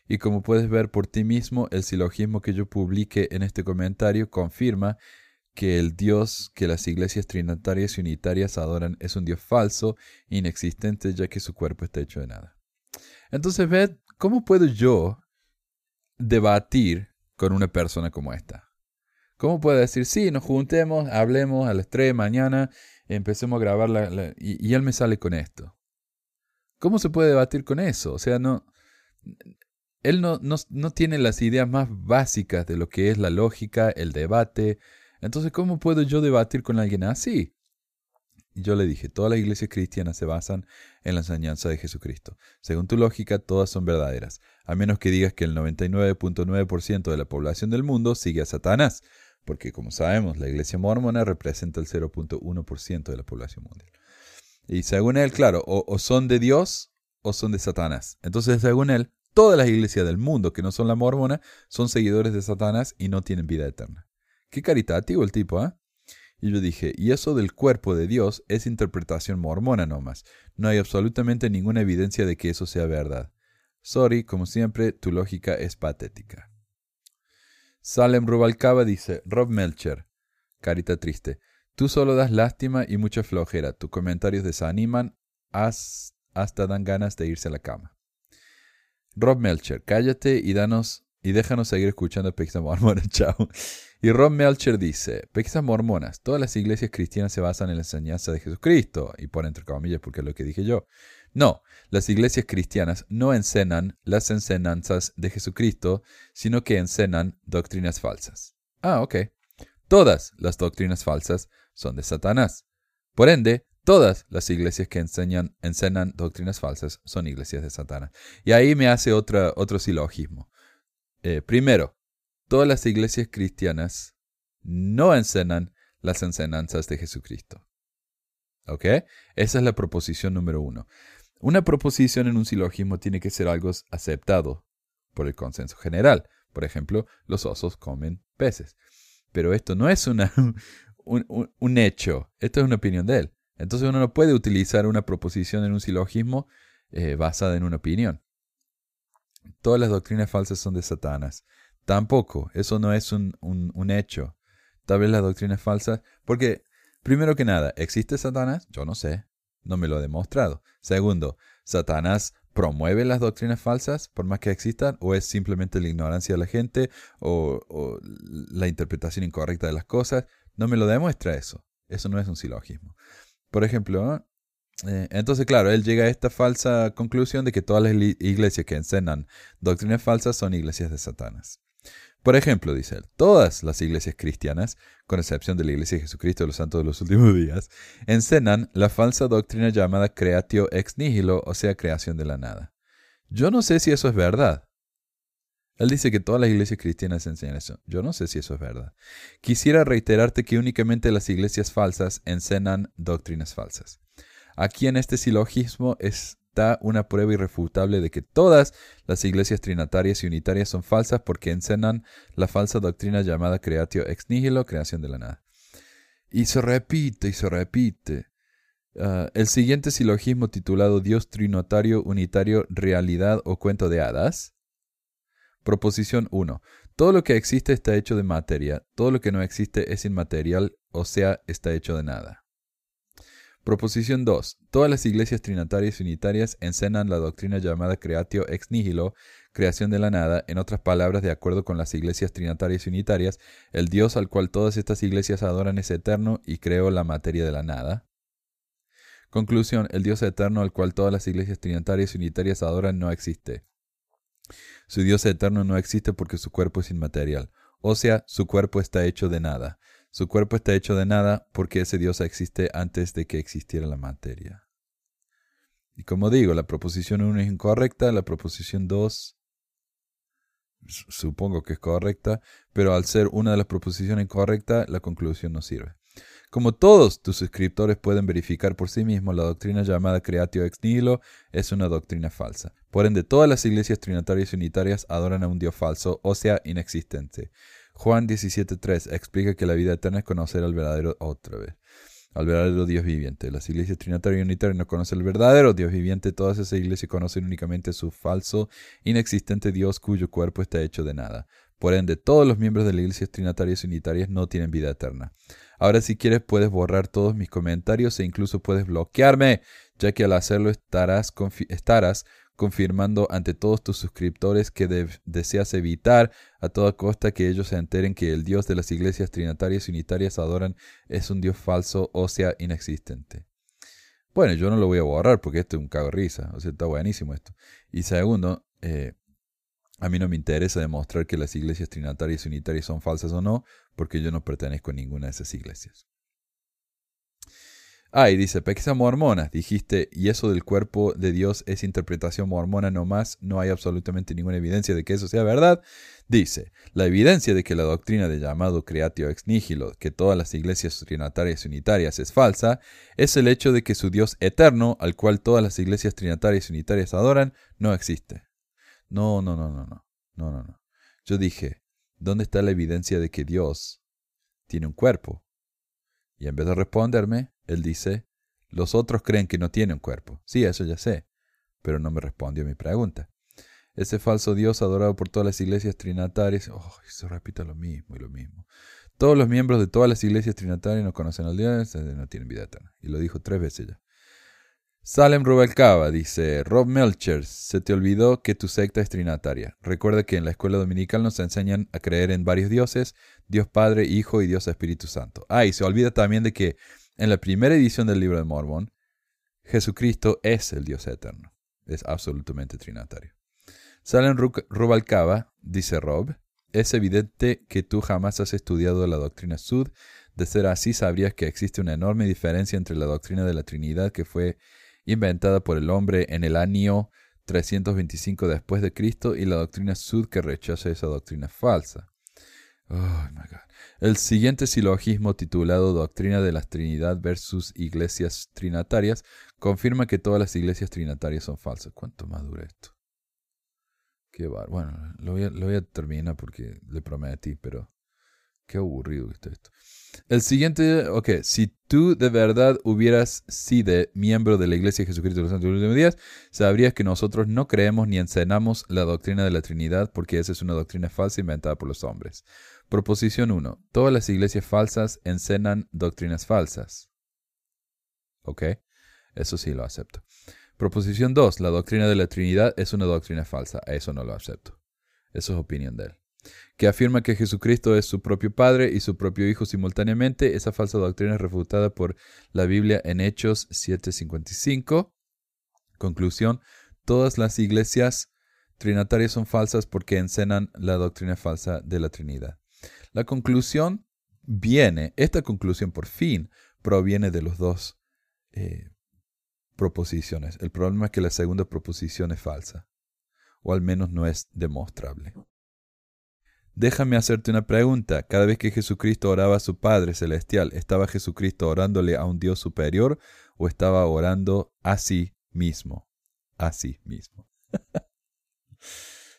Y como puedes ver por ti mismo, el silogismo que yo publique en este comentario confirma que el Dios que las iglesias trinitarias y unitarias adoran es un Dios falso, inexistente, ya que su cuerpo está hecho de nada. Entonces, ved, ¿cómo puedo yo debatir con una persona como esta? ¿Cómo puedo decir, sí, nos juntemos, hablemos a las 3 de mañana, empecemos a grabar la, y, y, él me sale con esto? ¿Cómo se puede debatir con eso? O sea, no, él no, no, no tiene las ideas más básicas de lo que es la lógica, el debate, entonces, ¿cómo puedo yo debatir con alguien así? Yo le dije, todas las iglesias cristianas se basan en la enseñanza de Jesucristo. Según tu lógica, todas son verdaderas, a menos que digas que el 99.9% de la población del mundo sigue a Satanás, porque como sabemos, la iglesia mormona representa el 0.1% de la población mundial. Y según él, claro, o, o son de Dios o son de Satanás. Entonces, según él, todas las iglesias del mundo que no son la mormona son seguidores de Satanás y no tienen vida eterna. Qué caritativo el tipo, ¿ah? Y yo dije, y eso del cuerpo de Dios es interpretación mormona nomás. No hay absolutamente ninguna evidencia de que eso sea verdad. Sorry, como siempre, tu lógica es patética. Salem Rubalcaba dice, Rob Melcher, carita triste, tú solo das lástima y mucha flojera, tus comentarios desaniman, hasta dan ganas de irse a la cama. Rob Melcher, cállate y danos y déjanos seguir escuchando a Mormona. Chao. Y Ron Melcher dice, Pesquisas mormonas, todas las iglesias cristianas se basan en la enseñanza de Jesucristo, y pone entre comillas porque es lo que dije yo. No, las iglesias cristianas no enseñan las enseñanzas de Jesucristo, sino que enseñan doctrinas falsas. Ah, ok. Todas las doctrinas falsas son de Satanás. Por ende, todas las iglesias que enseñan, enseñan doctrinas falsas son iglesias de Satanás. Y ahí me hace otro silogismo. Eh, primero, todas las iglesias cristianas no enseñan las enseñanzas de Jesucristo. ¿Ok? Esa es la proposición número uno. Una proposición en un silogismo tiene que ser algo aceptado por el consenso general. Por ejemplo, los osos comen peces. Pero esto no es una, un, hecho, esto es una opinión de él. Entonces uno no puede utilizar una proposición en un silogismo eh, basada en una opinión. Todas las doctrinas falsas son de Satanás. Tampoco, eso no es un, un, hecho. Tal vez la doctrina es falsa, porque, primero que nada, ¿existe Satanás? Yo no sé, no me lo ha demostrado. Segundo, ¿Satanás promueve las doctrinas falsas por más que existan? ¿O es simplemente la ignorancia de la gente o, la interpretación incorrecta de las cosas? No me lo demuestra eso. Eso no es un silogismo. Por ejemplo, eh, entonces, claro, él llega a esta falsa conclusión de que todas las iglesias que enseñan doctrinas falsas son iglesias de Satanás. Por ejemplo, dice él, todas las iglesias cristianas, con excepción de la Iglesia de Jesucristo de los Santos de los Últimos Días, enseñan la falsa doctrina llamada creatio ex nihilo, o sea, creación de la nada. Yo no sé si eso es verdad. Él dice que todas las iglesias cristianas enseñan eso. Yo no sé si eso es verdad. Quisiera reiterarte que únicamente las iglesias falsas enseñan doctrinas falsas. Aquí en este silogismo es una prueba irrefutable de que todas las iglesias trinitarias y unitarias son falsas porque enseñan la falsa doctrina llamada creatio ex nihilo, creación de la nada. Y se repite y se repite. Ah, el siguiente silogismo titulado Dios trinitario, unitario, realidad o cuento de hadas. Proposición 1. Todo lo que existe está hecho de materia, todo lo que no existe es inmaterial, o sea, está hecho de nada. Proposición 2. Todas las iglesias trinitarias unitarias enseñan la doctrina llamada creatio ex nihilo, creación de la nada. En otras palabras, de acuerdo con las iglesias trinitarias unitarias, el Dios al cual todas estas iglesias adoran es eterno y creó la materia de la nada. Conclusión. El Dios eterno al cual todas las iglesias trinitarias unitarias adoran no existe. Su Dios eterno no existe porque su cuerpo es inmaterial, o sea, su cuerpo está hecho de nada. Su cuerpo está hecho de nada porque ese Dios existe antes de que existiera la materia. Y como digo, la proposición 1 es incorrecta, la proposición 2 supongo que es correcta, pero al ser una de las proposiciones incorrectas, la conclusión no sirve. Como todos tus suscriptores pueden verificar por sí mismos, la doctrina llamada creatio ex nihilo es una doctrina falsa. Por ende, todas las iglesias trinitarias y unitarias adoran a un Dios falso, o sea, inexistente. Juan 17.3 explica que la vida eterna es conocer al verdadero otra vez al verdadero Dios viviente. Las iglesias trinitarias y unitarias no conocen el verdadero Dios viviente. Todas esas iglesias conocen únicamente su falso, inexistente Dios cuyo cuerpo está hecho de nada. Por ende, todos los miembros de las iglesias trinitarias y unitarias no tienen vida eterna. Ahora, si quieres, puedes borrar todos mis comentarios e incluso puedes bloquearme, ya que al hacerlo estarás, estarás confirmando ante todos tus suscriptores que deseas evitar a toda costa que ellos se enteren que el Dios de las iglesias trinitarias y unitarias adoran es un Dios falso o sea inexistente. Bueno, yo no lo voy a borrar porque esto es un cago risa, o sea, está buenísimo esto. Y segundo, eh, a mí no me interesa demostrar que las iglesias trinitarias y unitarias son falsas o no, porque yo no pertenezco a ninguna de esas iglesias. Ah, y dice, pequeña mormona, dijiste, y eso del cuerpo de Dios es interpretación mormona nomás, no hay absolutamente ninguna evidencia de que eso sea verdad. Dice, la evidencia de que la doctrina de llamado creatio ex nihilo, que todas las iglesias trinitarias unitarias es falsa, es el hecho de que su Dios eterno, al cual todas las iglesias trinitarias unitarias adoran, no existe. No, no, no, no, no, no, no. Yo dije, ¿dónde está la evidencia de que Dios tiene un cuerpo? Y en vez de responderme, él dice, los otros creen que no tiene un cuerpo. Sí, eso ya sé, pero no me respondió a mi pregunta. Ese falso Dios adorado por todas las iglesias trinitarias, oh, se repite lo mismo y lo mismo. Todos los miembros de todas las iglesias trinitarias no conocen al Dios, eh, no tienen vida eterna. Y lo dijo tres veces ya. Salem Rubalcaba dice, Rob Melcher, se te olvidó que tu secta es trinitaria. Recuerda que en la escuela dominical nos enseñan a creer en varios dioses, Dios Padre, Hijo y Dios Espíritu Santo. Ah, y se olvida también de que en la primera edición del libro de Mormón, Jesucristo es el Dios eterno. Es absolutamente trinitario. Salem Rubalcaba, dice Rob, es evidente que tú jamás has estudiado la doctrina Sud. De ser así, sabrías que existe una enorme diferencia entre la doctrina de la Trinidad que fue inventada por el hombre en el año 325 después de Cristo y la doctrina Sud que rechaza esa doctrina falsa. Oh, el siguiente silogismo titulado Doctrina de la Trinidad versus Iglesias Trinitarias confirma que todas las iglesias trinitarias son falsas. ¿Cuánto más dura esto? Qué bar. Bueno, lo voy, a, lo terminar porque le prometí, pero qué aburrido está esto. El siguiente, ok, si tú de verdad hubieras sido miembro de la Iglesia de Jesucristo de los Santos Últimos Días, sabrías que nosotros no creemos ni encenamos la doctrina de la Trinidad porque esa es una doctrina falsa inventada por los hombres. Proposición 1. Todas las iglesias falsas enseñan doctrinas falsas. ¿Ok? Eso sí lo acepto. Proposición 2. La doctrina de la Trinidad es una doctrina falsa. Eso no lo acepto. Eso es opinión de él. Que afirma que Jesucristo es su propio Padre y su propio Hijo simultáneamente. Esa falsa doctrina es refutada por la Biblia en Hechos 7:55. Conclusión. Todas las iglesias trinitarias son falsas porque enseñan la doctrina falsa de la Trinidad. La conclusión viene, esta conclusión por fin proviene de los dos eh, proposiciones. El problema es que la segunda proposición es falsa, o al menos no es demostrable. Déjame hacerte una pregunta. Cada vez que Jesucristo oraba a su Padre Celestial, ¿estaba Jesucristo orándole a un Dios superior o estaba orando a sí mismo? A sí mismo.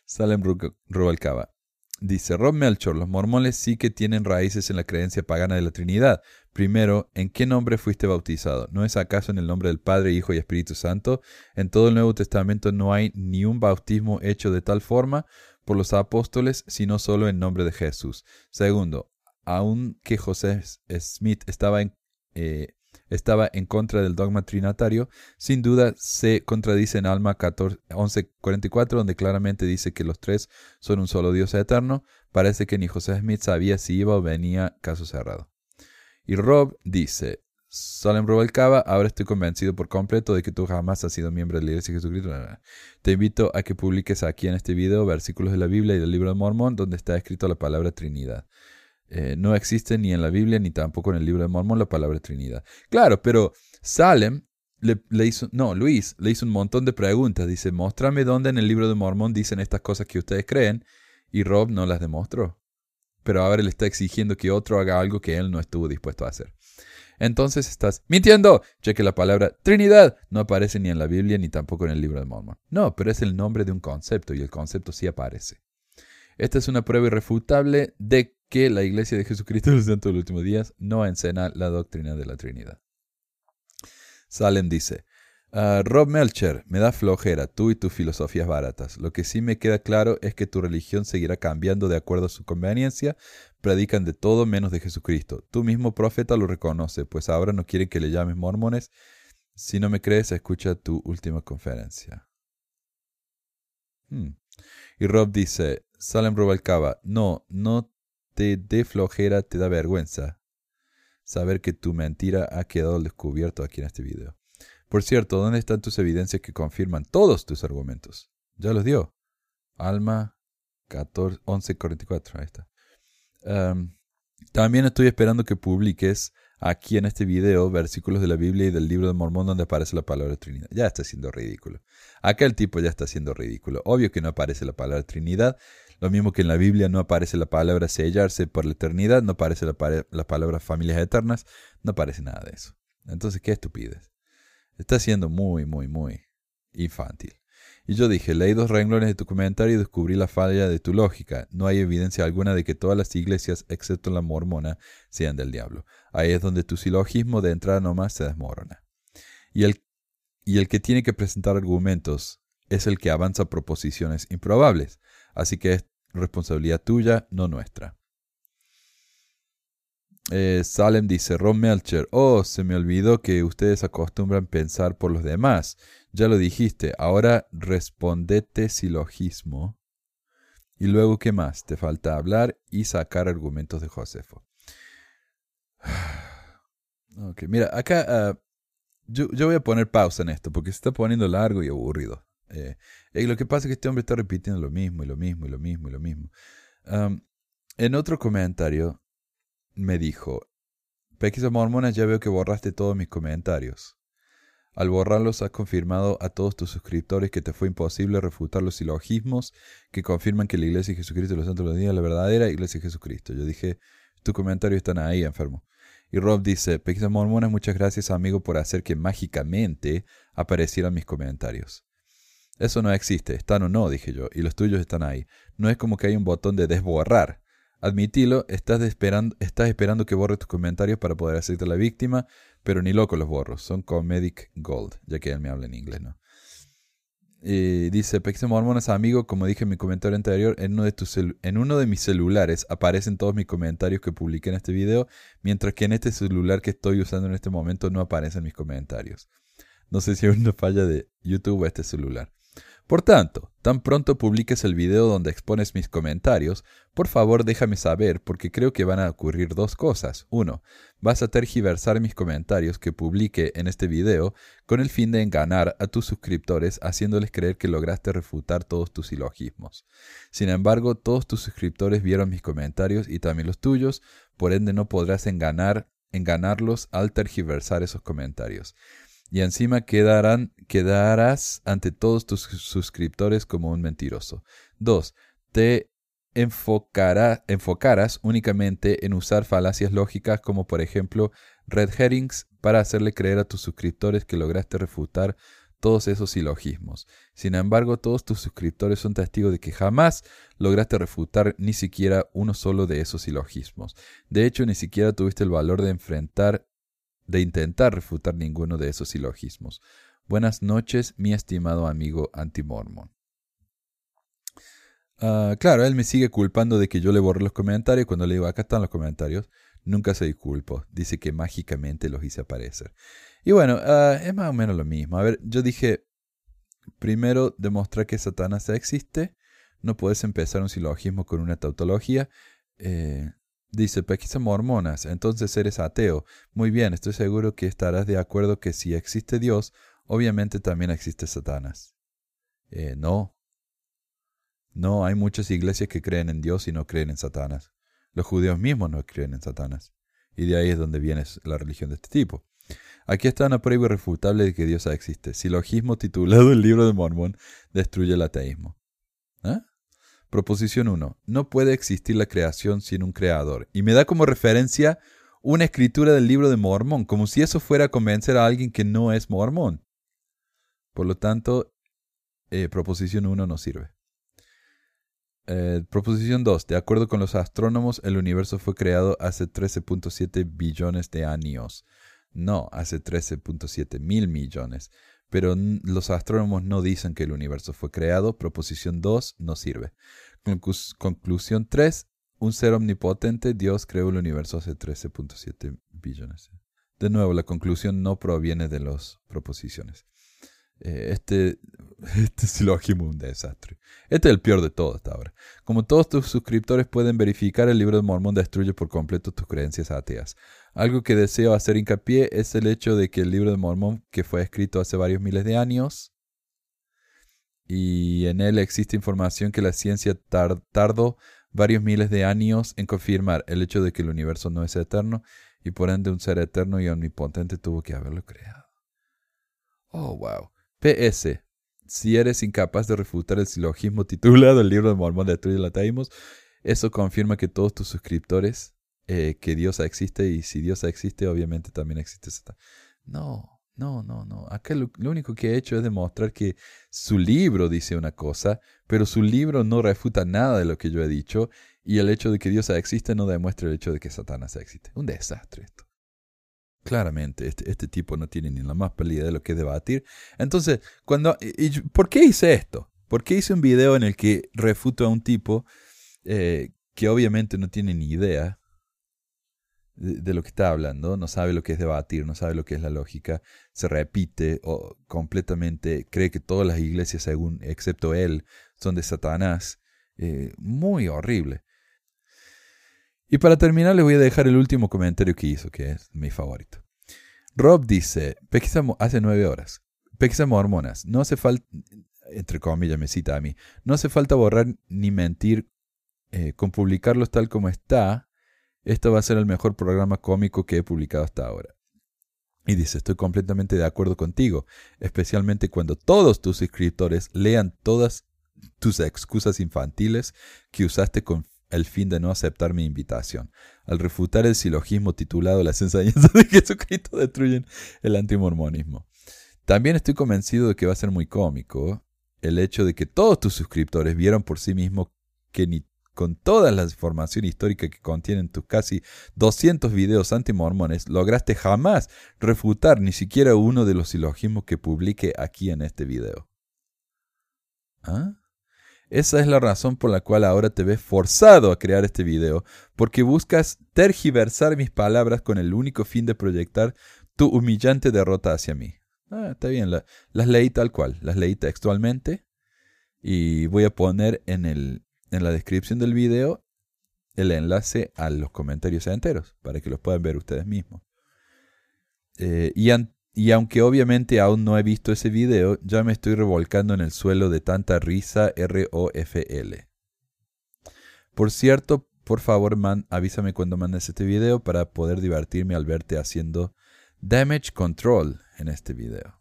Salem Rubalcaba. Dice Rob Melchor, los mormones sí que tienen raíces en la creencia pagana de la Trinidad. Primero, ¿en qué nombre fuiste bautizado? ¿No es acaso en el nombre del Padre, Hijo y Espíritu Santo? En todo el Nuevo Testamento no hay ni un bautismo hecho de tal forma por los apóstoles, sino solo en nombre de Jesús. Segundo, aunque José Smith estaba en, eh, estaba en contra del dogma trinitario, sin duda se contradice en Alma 11:44, donde claramente dice que los tres son un solo Dios eterno. Parece que ni José Smith sabía si iba o venía caso cerrado. Y Rob dice, Salem Cava, ahora estoy convencido por completo de que tú jamás has sido miembro de la Iglesia de Jesucristo. Te invito a que publiques aquí en este video versículos de la Biblia y del libro de Mormón donde está escrito la palabra Trinidad. Eh, no existe ni en la Biblia ni tampoco en el libro de Mormón la palabra Trinidad. Claro, pero Salem le, hizo, no, Luis le hizo un montón de preguntas. Dice, muéstrame dónde en el libro de Mormón dicen estas cosas que ustedes creen. Y Rob no las demostró. Pero ahora le está exigiendo que otro haga algo que él no estuvo dispuesto a hacer. entonces estás mintiendo, ya que la palabra Trinidad no aparece ni en la Biblia ni tampoco en el libro de Mormon. No, pero es el nombre de un concepto y el concepto sí aparece. Esta es una prueba irrefutable de que la Iglesia de Jesucristo de los Santos de los Últimos Días no enseña la doctrina de la Trinidad. Salem dice, ah, Rob Melcher, me da flojera tú y tus filosofías baratas. Lo que sí me queda claro es que tu religión seguirá cambiando de acuerdo a su conveniencia. Predican de todo menos de Jesucristo. Tú mismo profeta lo reconoce, pues ahora no quiere que le llames mormones. Si no me crees, escucha tu última conferencia. Hmm. Y Rob dice, Salem Rubalcaba, no, no te dé flojera, te da vergüenza saber que tu mentira ha quedado descubierto aquí en este video. Por cierto, ¿dónde están tus evidencias que confirman todos tus argumentos? Ya los dio. Alma 14, 1144, ahí está. también estoy esperando que publiques aquí en este video versículos de la Biblia y del libro de Mormón donde aparece la palabra Trinidad. Ya está siendo ridículo. Acá el tipo ya está siendo ridículo. Obvio que no aparece la palabra Trinidad. Lo mismo que en la Biblia no aparece la palabra sellarse por la eternidad, no aparece la, palabra familias eternas, no aparece nada de eso. Entonces, qué estupidez. Está siendo muy, muy, muy infantil. Y yo dije, leí dos renglones de tu comentario y descubrí la falla de tu lógica. No hay evidencia alguna de que todas las iglesias, excepto la mormona, sean del diablo. Ahí es donde tu silogismo de entrada nomás se desmorona. Y el, y el que tiene que presentar argumentos es el que avanza proposiciones improbables. Así que es responsabilidad tuya, no nuestra. Eh, Salem dice, Ron Melcher, oh, se me olvidó que ustedes acostumbran pensar por los demás. Ya lo dijiste, ahora respondete silogismo. Y luego, ¿qué más? Te falta hablar y sacar argumentos de Josefo. Ok, mira, acá ah, yo, yo voy a poner pausa en esto porque se está poniendo largo y aburrido. Eh, y lo que pasa es que este hombre está repitiendo lo mismo y lo mismo y lo mismo y lo mismo. en otro comentario me dijo, Pequisa Mormona, ya veo que borraste todos mis comentarios. Al borrarlos has confirmado a todos tus suscriptores que te fue imposible refutar los silogismos que confirman que la Iglesia de Jesucristo de los Santos de los Días es la verdadera Iglesia de Jesucristo. Yo dije, tus comentarios están ahí, enfermo. Y Rob dice, Pequisa Mormona, muchas gracias amigo por hacer que mágicamente aparecieran mis comentarios. Eso no existe, están o no, dije yo, y los tuyos están ahí. No es como que hay un botón de desborrar. Admitilo, estás, esperando, estás esperando que borre tus comentarios para poder hacerte la víctima, pero ni loco los borro. Son Comedic Gold, ya que él me habla en inglés, ¿no? Y dice, Pexem Mormones, amigo, como dije en mi comentario anterior, en uno, de tus en uno de mis celulares aparecen todos mis comentarios que publiqué en este video, mientras que en este celular que estoy usando en este momento no aparecen mis comentarios. No sé si es una falla de YouTube o este celular. Por tanto, tan pronto publiques el video donde expones mis comentarios, por favor déjame saber porque creo que van a ocurrir dos cosas. Uno, vas a tergiversar mis comentarios que publique en este video con el fin de enganar a tus suscriptores haciéndoles creer que lograste refutar todos tus silogismos. Sin embargo, todos tus suscriptores vieron mis comentarios y también los tuyos, por ende no podrás enganar, enganarlos al tergiversar esos comentarios y encima quedarán, quedarás ante todos tus suscriptores como un mentiroso. 2. Te enfocará, enfocarás únicamente en usar falacias lógicas como por ejemplo red herrings para hacerle creer a tus suscriptores que lograste refutar todos esos silogismos. Sin embargo, todos tus suscriptores son testigos de que jamás lograste refutar ni siquiera uno solo de esos silogismos. De hecho, ni siquiera tuviste el valor de enfrentar de intentar refutar ninguno de esos silogismos. Buenas noches, mi estimado amigo antimormon. Uh, claro, él me sigue culpando de que yo le borré los comentarios. Cuando le digo, acá están los comentarios, nunca se disculpo. Dice que mágicamente los hice aparecer. Y bueno, ah, es más o menos lo mismo. A ver, yo dije, primero demostrar que Satanás existe. No puedes empezar un silogismo con una tautología. Eh, Dice, pesquisa mormonas, entonces eres ateo. Muy bien, estoy seguro que estarás de acuerdo que si existe Dios, obviamente también existe Satanás. Eh, no. No, hay muchas iglesias que creen en Dios y no creen en Satanás. Los judíos mismos no creen en Satanás. Y de ahí es donde viene la religión de este tipo. Aquí está una prueba irrefutable de que Dios existe. Silogismo titulado el libro de Mormón destruye el ateísmo. ¿Eh? Proposición 1. No puede existir la creación sin un creador. Y me da como referencia una escritura del libro de Mormón, como si eso fuera a convencer a alguien que no es mormón. Por lo tanto, eh, proposición 1 no sirve. Eh, proposición 2. De acuerdo con los astrónomos, el universo fue creado hace 13.7 billones de años. No, hace 13.7 mil millones. Pero los astrónomos no dicen que el universo fue creado. Proposición 2 no sirve. conclusión 3. Un ser omnipotente, Dios creó el universo hace 13.7 billones. De nuevo, la conclusión no proviene de las proposiciones. Eh, este, este silogismo es un desastre. Este es el peor de todo hasta ahora. Como todos tus suscriptores pueden verificar, el libro de Mormón destruye por completo tus creencias ateas. Algo que deseo hacer hincapié es el hecho de que el libro de Mormón, que fue escrito hace varios miles de años, y en él existe información que la ciencia tardó varios miles de años en confirmar el hecho de que el universo no es eterno, y por ende un ser eterno y omnipotente tuvo que haberlo creado. Oh, wow. PS. Si eres incapaz de refutar el silogismo titulado El libro de Mormón de el eso confirma que todos tus suscriptores, eh, que Dios existe y si Dios existe, obviamente también existe Satán. No, no, no, no. Acá lo, único que he hecho es demostrar que su libro dice una cosa, pero su libro no refuta nada de lo que yo he dicho y el hecho de que Dios existe no demuestra el hecho de que Satanás existe. Un desastre esto. Claramente, este, este, tipo no tiene ni la más pálida de lo que debatir. Entonces, cuando, ¿por qué hice esto? ¿Por qué hice un video en el que refuto a un tipo eh, que obviamente no tiene ni idea de, lo que está hablando, no sabe lo que es debatir, no sabe lo que es la lógica, se repite o completamente cree que todas las iglesias, según excepto él, son de Satanás? Eh, muy horrible. Y para terminar les voy a dejar el último comentario que hizo, que es mi favorito. Rob dice, hace nueve horas, pesquisa mormonas, no hace falta, entre comillas me cita a mí, no hace falta borrar ni mentir eh, con publicarlos tal como está, esto va a ser el mejor programa cómico que he publicado hasta ahora. Y dice, estoy completamente de acuerdo contigo, especialmente cuando todos tus suscriptores lean todas tus excusas infantiles que usaste con el fin de no aceptar mi invitación. Al refutar el silogismo titulado Las enseñanzas de Jesucristo destruyen el antimormonismo. También estoy convencido de que va a ser muy cómico el hecho de que todos tus suscriptores vieron por sí mismos que ni con toda la información histórica que contienen tus casi 200 videos antimormones, lograste jamás refutar ni siquiera uno de los silogismos que publique aquí en este video. ¿Ah? Esa es la razón por la cual ahora te ves forzado a crear este video, porque buscas tergiversar mis palabras con el único fin de proyectar tu humillante derrota hacia mí. Ah, está bien, las leí tal cual, las leí textualmente y voy a poner en, el, en la descripción del video el enlace a los comentarios enteros para que los puedan ver ustedes mismos. Eh, y, y aunque obviamente aún no he visto ese video, ya me estoy revolcando en el suelo de tanta risa R-O-F-L. Por cierto, por favor, man, avísame cuando mandes este video para poder divertirme al verte haciendo damage control en este video.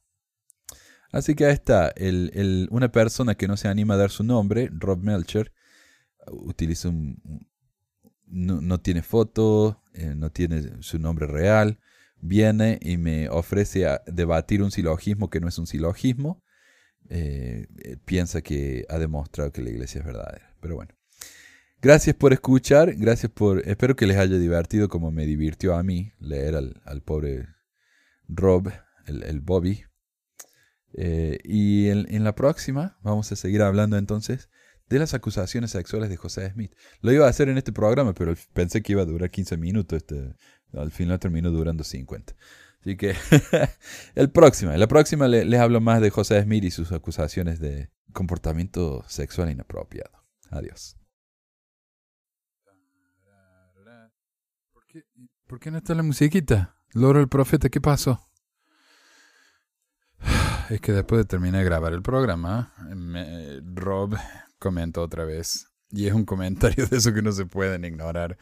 Así que ahí está, el, una persona que no se anima a dar su nombre, Rob Melcher, utiliza un... no, tiene foto, eh, no tiene su nombre real, viene y me ofrece a debatir un silogismo que no es un silogismo, eh, eh, piensa que ha demostrado que la iglesia es verdadera. Pero bueno. Gracias por escuchar, gracias por... Espero que les haya divertido como me divirtió a mí leer al, pobre Rob, el, Bobby. Eh, y en, la próxima vamos a seguir hablando entonces de las acusaciones sexuales de José Smith. Lo iba a hacer en este programa, pero pensé que iba a durar 15 minutos este, al final terminó durando 50. Así que el próximo, la próxima les hablo más de José Smith y sus acusaciones de comportamiento sexual inapropiado. Adiós. ¿Por qué, no está la musiquita? Loro el profeta, ¿qué pasó? Es que después de terminar de grabar el programa, Rob comentó otra vez. Y es un comentario de eso que no se pueden ignorar.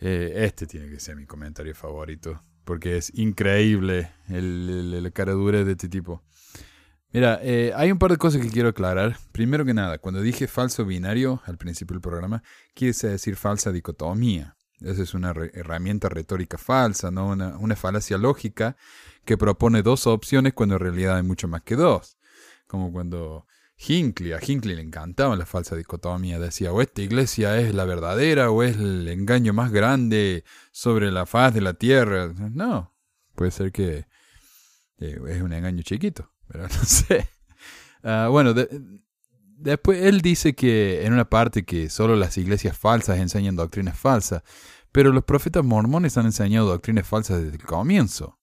Eh, este tiene que ser mi comentario favorito, porque es increíble el, la cara dura de este tipo. Mira, eh, hay un par de cosas que quiero aclarar. Primero que nada, cuando dije falso binario al principio del programa, quise decir falsa dicotomía. Esa es una herramienta retórica falsa, ¿no? Una, una falacia lógica que propone dos opciones cuando en realidad hay mucho más que dos. Como cuando Hinckley, a Hinckley le encantaba la falsa dicotomía, decía, o esta iglesia es la verdadera o es el engaño más grande sobre la faz de la tierra. No, puede ser que eh, es un engaño chiquito, pero no sé. Ah, bueno, después él dice que en una parte que solo las iglesias falsas enseñan doctrinas falsas, pero los profetas mormones han enseñado doctrinas falsas desde el comienzo.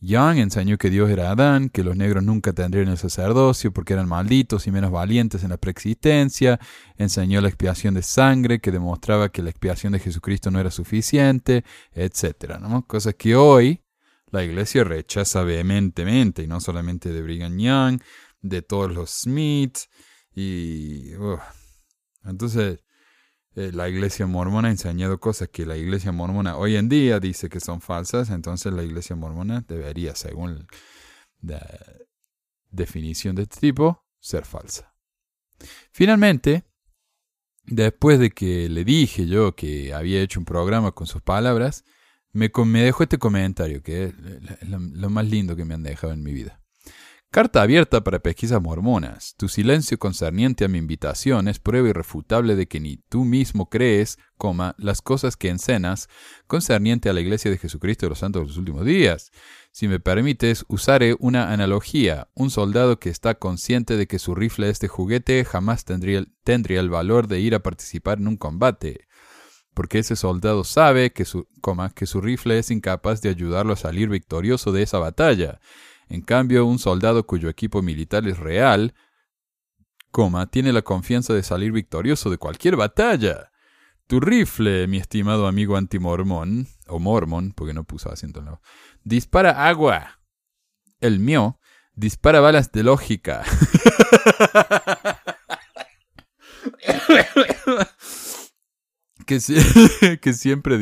Young enseñó que Dios era Adán, que los negros nunca tendrían el sacerdocio porque eran malditos y menos valientes en la preexistencia. Enseñó la expiación de sangre, que demostraba que la expiación de Jesucristo no era suficiente, etc. ¿no? Cosas que hoy la iglesia rechaza vehementemente, y no solamente de Brigham Young, de todos los Smiths, y... Entonces, eh, la iglesia mormona ha enseñado cosas que la iglesia mormona hoy en día dice que son falsas, entonces la iglesia mormona debería, según la definición de este tipo, ser falsa. Finalmente, después de que le dije yo que había hecho un programa con sus palabras, me, me dejó este comentario, que es lo más lindo que me han dejado en mi vida. Carta abierta para pesquisas mormonas. Tu silencio concerniente a mi invitación es prueba irrefutable de que ni tú mismo crees, coma, las cosas que encenas concerniente a la Iglesia de Jesucristo de los Santos de los últimos días. Si me permites, usaré una analogía. Un soldado que está consciente de que su rifle es de juguete jamás tendría, tendría el valor de ir a participar en un combate porque ese soldado sabe que su, coma, que su rifle es incapaz de ayudarlo a salir victorioso de esa batalla. En cambio, un soldado cuyo equipo militar es real, tiene la confianza de salir victorioso de cualquier batalla. Tu rifle, mi estimado amigo antimormón, o mormón, porque no puso acento en dispara agua. El mío dispara balas de lógica. que, que siempre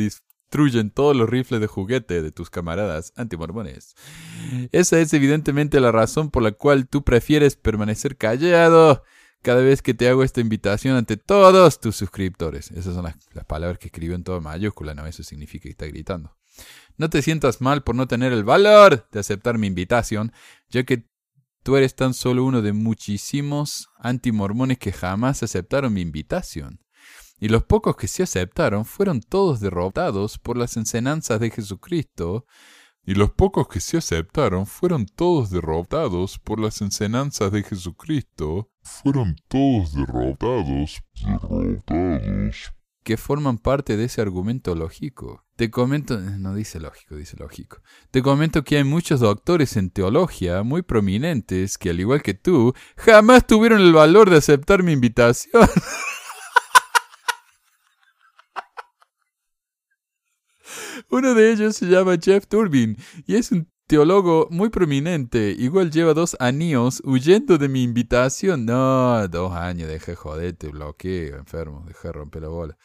destruyen todos los rifles de juguete de tus camaradas antimormones. Esa es evidentemente la razón por la cual tú prefieres permanecer callado cada vez que te hago esta invitación ante todos tus suscriptores. Esas son las, palabras que escribo en toda mayúscula, no eso significa que está gritando. No te sientas mal por no tener el valor de aceptar mi invitación, ya que tú eres tan solo uno de muchísimos antimormones que jamás aceptaron mi invitación y los pocos que se aceptaron fueron todos derrotados por las enseñanzas de Jesucristo, y los pocos que se aceptaron fueron todos derrotados por las enseñanzas de Jesucristo, fueron todos derrotados, derrotados, que forman parte de ese argumento lógico. Te comento, no dice lógico, dice lógico. Te comento que hay muchos doctores en teología muy prominentes que, al igual que tú, jamás tuvieron el valor de aceptar mi invitación. Uno de ellos se llama Jeff Turbin y es un teólogo muy prominente. Igual lleva dos años huyendo de mi invitación. No, dos años, deje joderte, bloqueo, enfermo, deje romper la bola.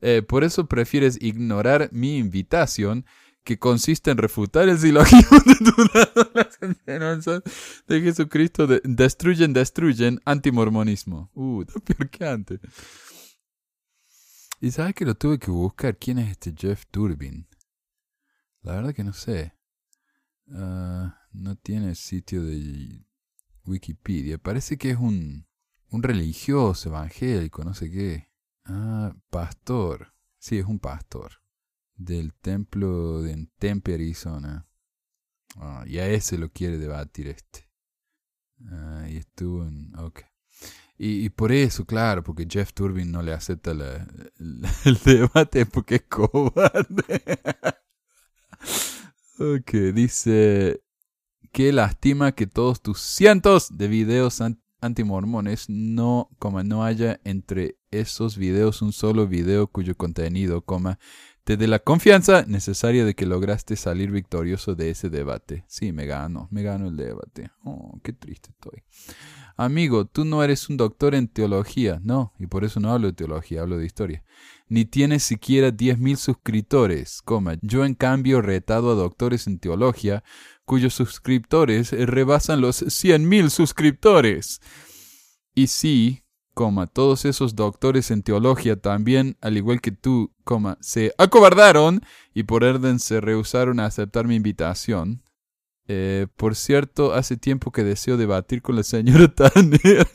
Eh, por eso prefieres ignorar mi invitación, que consiste en refutar el silogismo de lado, las de Jesucristo. destruyen, destruyen, antimormonismo. Uh, peor que antes. Y sabes que lo tuve que buscar. ¿Quién es este Jeff Turbin? La verdad que no sé. Ah, no tiene sitio de Wikipedia. Parece que es un, un religioso, evangélico, no sé qué. Ah, pastor. Sí, es un pastor. Del templo de Tempe, Arizona. Ah, y a ese lo quiere debatir este. Ah, y estuvo en... Ok. Y, por eso, claro, porque Jeff Turbin no le acepta el debate porque es cobarde. ok, dice, qué lástima que todos tus cientos de videos antimormones no, como no haya entre esos videos un solo video cuyo contenido, coma, te dé la confianza necesaria de que lograste salir victorioso de ese debate. Sí, me gano, me gano el debate. Oh, qué triste estoy. Amigo, tú no eres un doctor en teología, no, y por eso no hablo de teología, hablo de historia ni tiene siquiera diez mil suscriptores, coma. Yo en cambio retado a doctores en teología, cuyos suscriptores rebasan los cien mil suscriptores. Y sí, coma, todos esos doctores en teología también, al igual que tú, coma, se acobardaron y por orden se rehusaron a aceptar mi invitación. Eh, por cierto, hace tiempo que deseo debatir con la señora Tanner.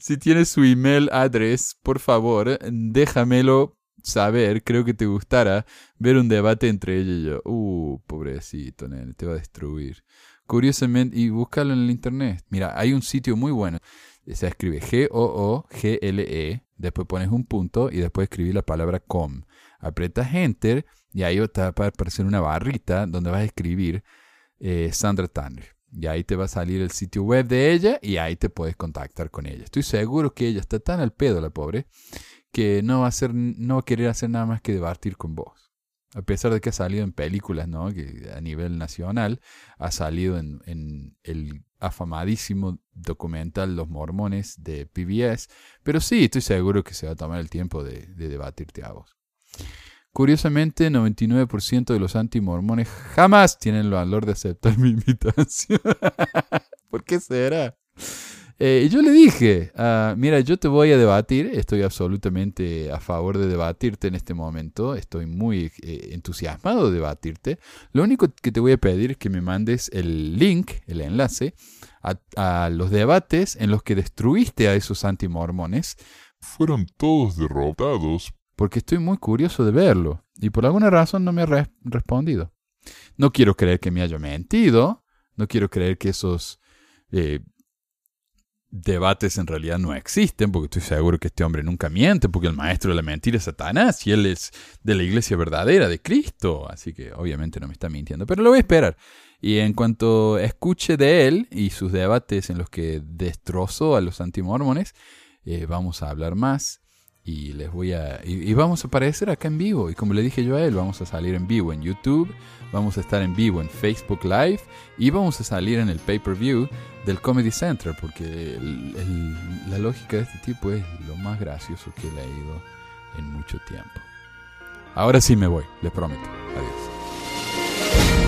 si tienes su email address, por favor, déjamelo saber. Creo que te gustará ver un debate entre ella y yo. Uh, pobrecito, nene, te va a destruir. Curiosamente, y búscalo en el internet. Mira, hay un sitio muy bueno. Se escribe G-O-O-G-L-E, después pones un punto y después escribir la palabra com. Apretas enter y ahí te va a aparecer una barrita donde vas a escribir eh, Sandra Tanner. Y ahí te va a salir el sitio web de ella y ahí te puedes contactar con ella. Estoy seguro que ella está tan al pedo, la pobre, que no va a, hacer, no va a querer hacer nada más que debatir con vos. A pesar de que ha salido en películas, ¿no? Que a nivel nacional ha salido en, el afamadísimo documental Los Mormones de PBS. Pero sí, estoy seguro que se va a tomar el tiempo de debatirte a vos. Curiosamente, 99% de los antimormones jamás tienen el valor de aceptar mi invitación. ¿Por qué será? Eh, yo le dije, ah, mira, yo te voy a debatir, estoy absolutamente a favor de debatirte en este momento, estoy muy eh, entusiasmado de debatirte. Lo único que te voy a pedir es que me mandes el link, el enlace, a, a los debates en los que destruiste a esos antimormones. Fueron todos derrotados porque estoy muy curioso de verlo y por alguna razón no me ha respondido. No quiero creer que me haya mentido, no quiero creer que esos eh, debates en realidad no existen, porque estoy seguro que este hombre nunca miente, porque el maestro de la mentira es Satanás y él es de la iglesia verdadera, de Cristo, así que obviamente no me está mintiendo, pero lo voy a esperar. Y en cuanto escuche de él y sus debates en los que destrozó a los antimormones, eh, vamos a hablar más y les voy a y, vamos a aparecer acá en vivo. Y como le dije yo a él vamos a salir en vivo en YouTube vamos a estar en vivo en Facebook Live y vamos a salir en el pay per view del Comedy Center porque la lógica de este tipo es lo más gracioso que he leído en mucho tiempo. Ahora sí me voy le prometo. Adiós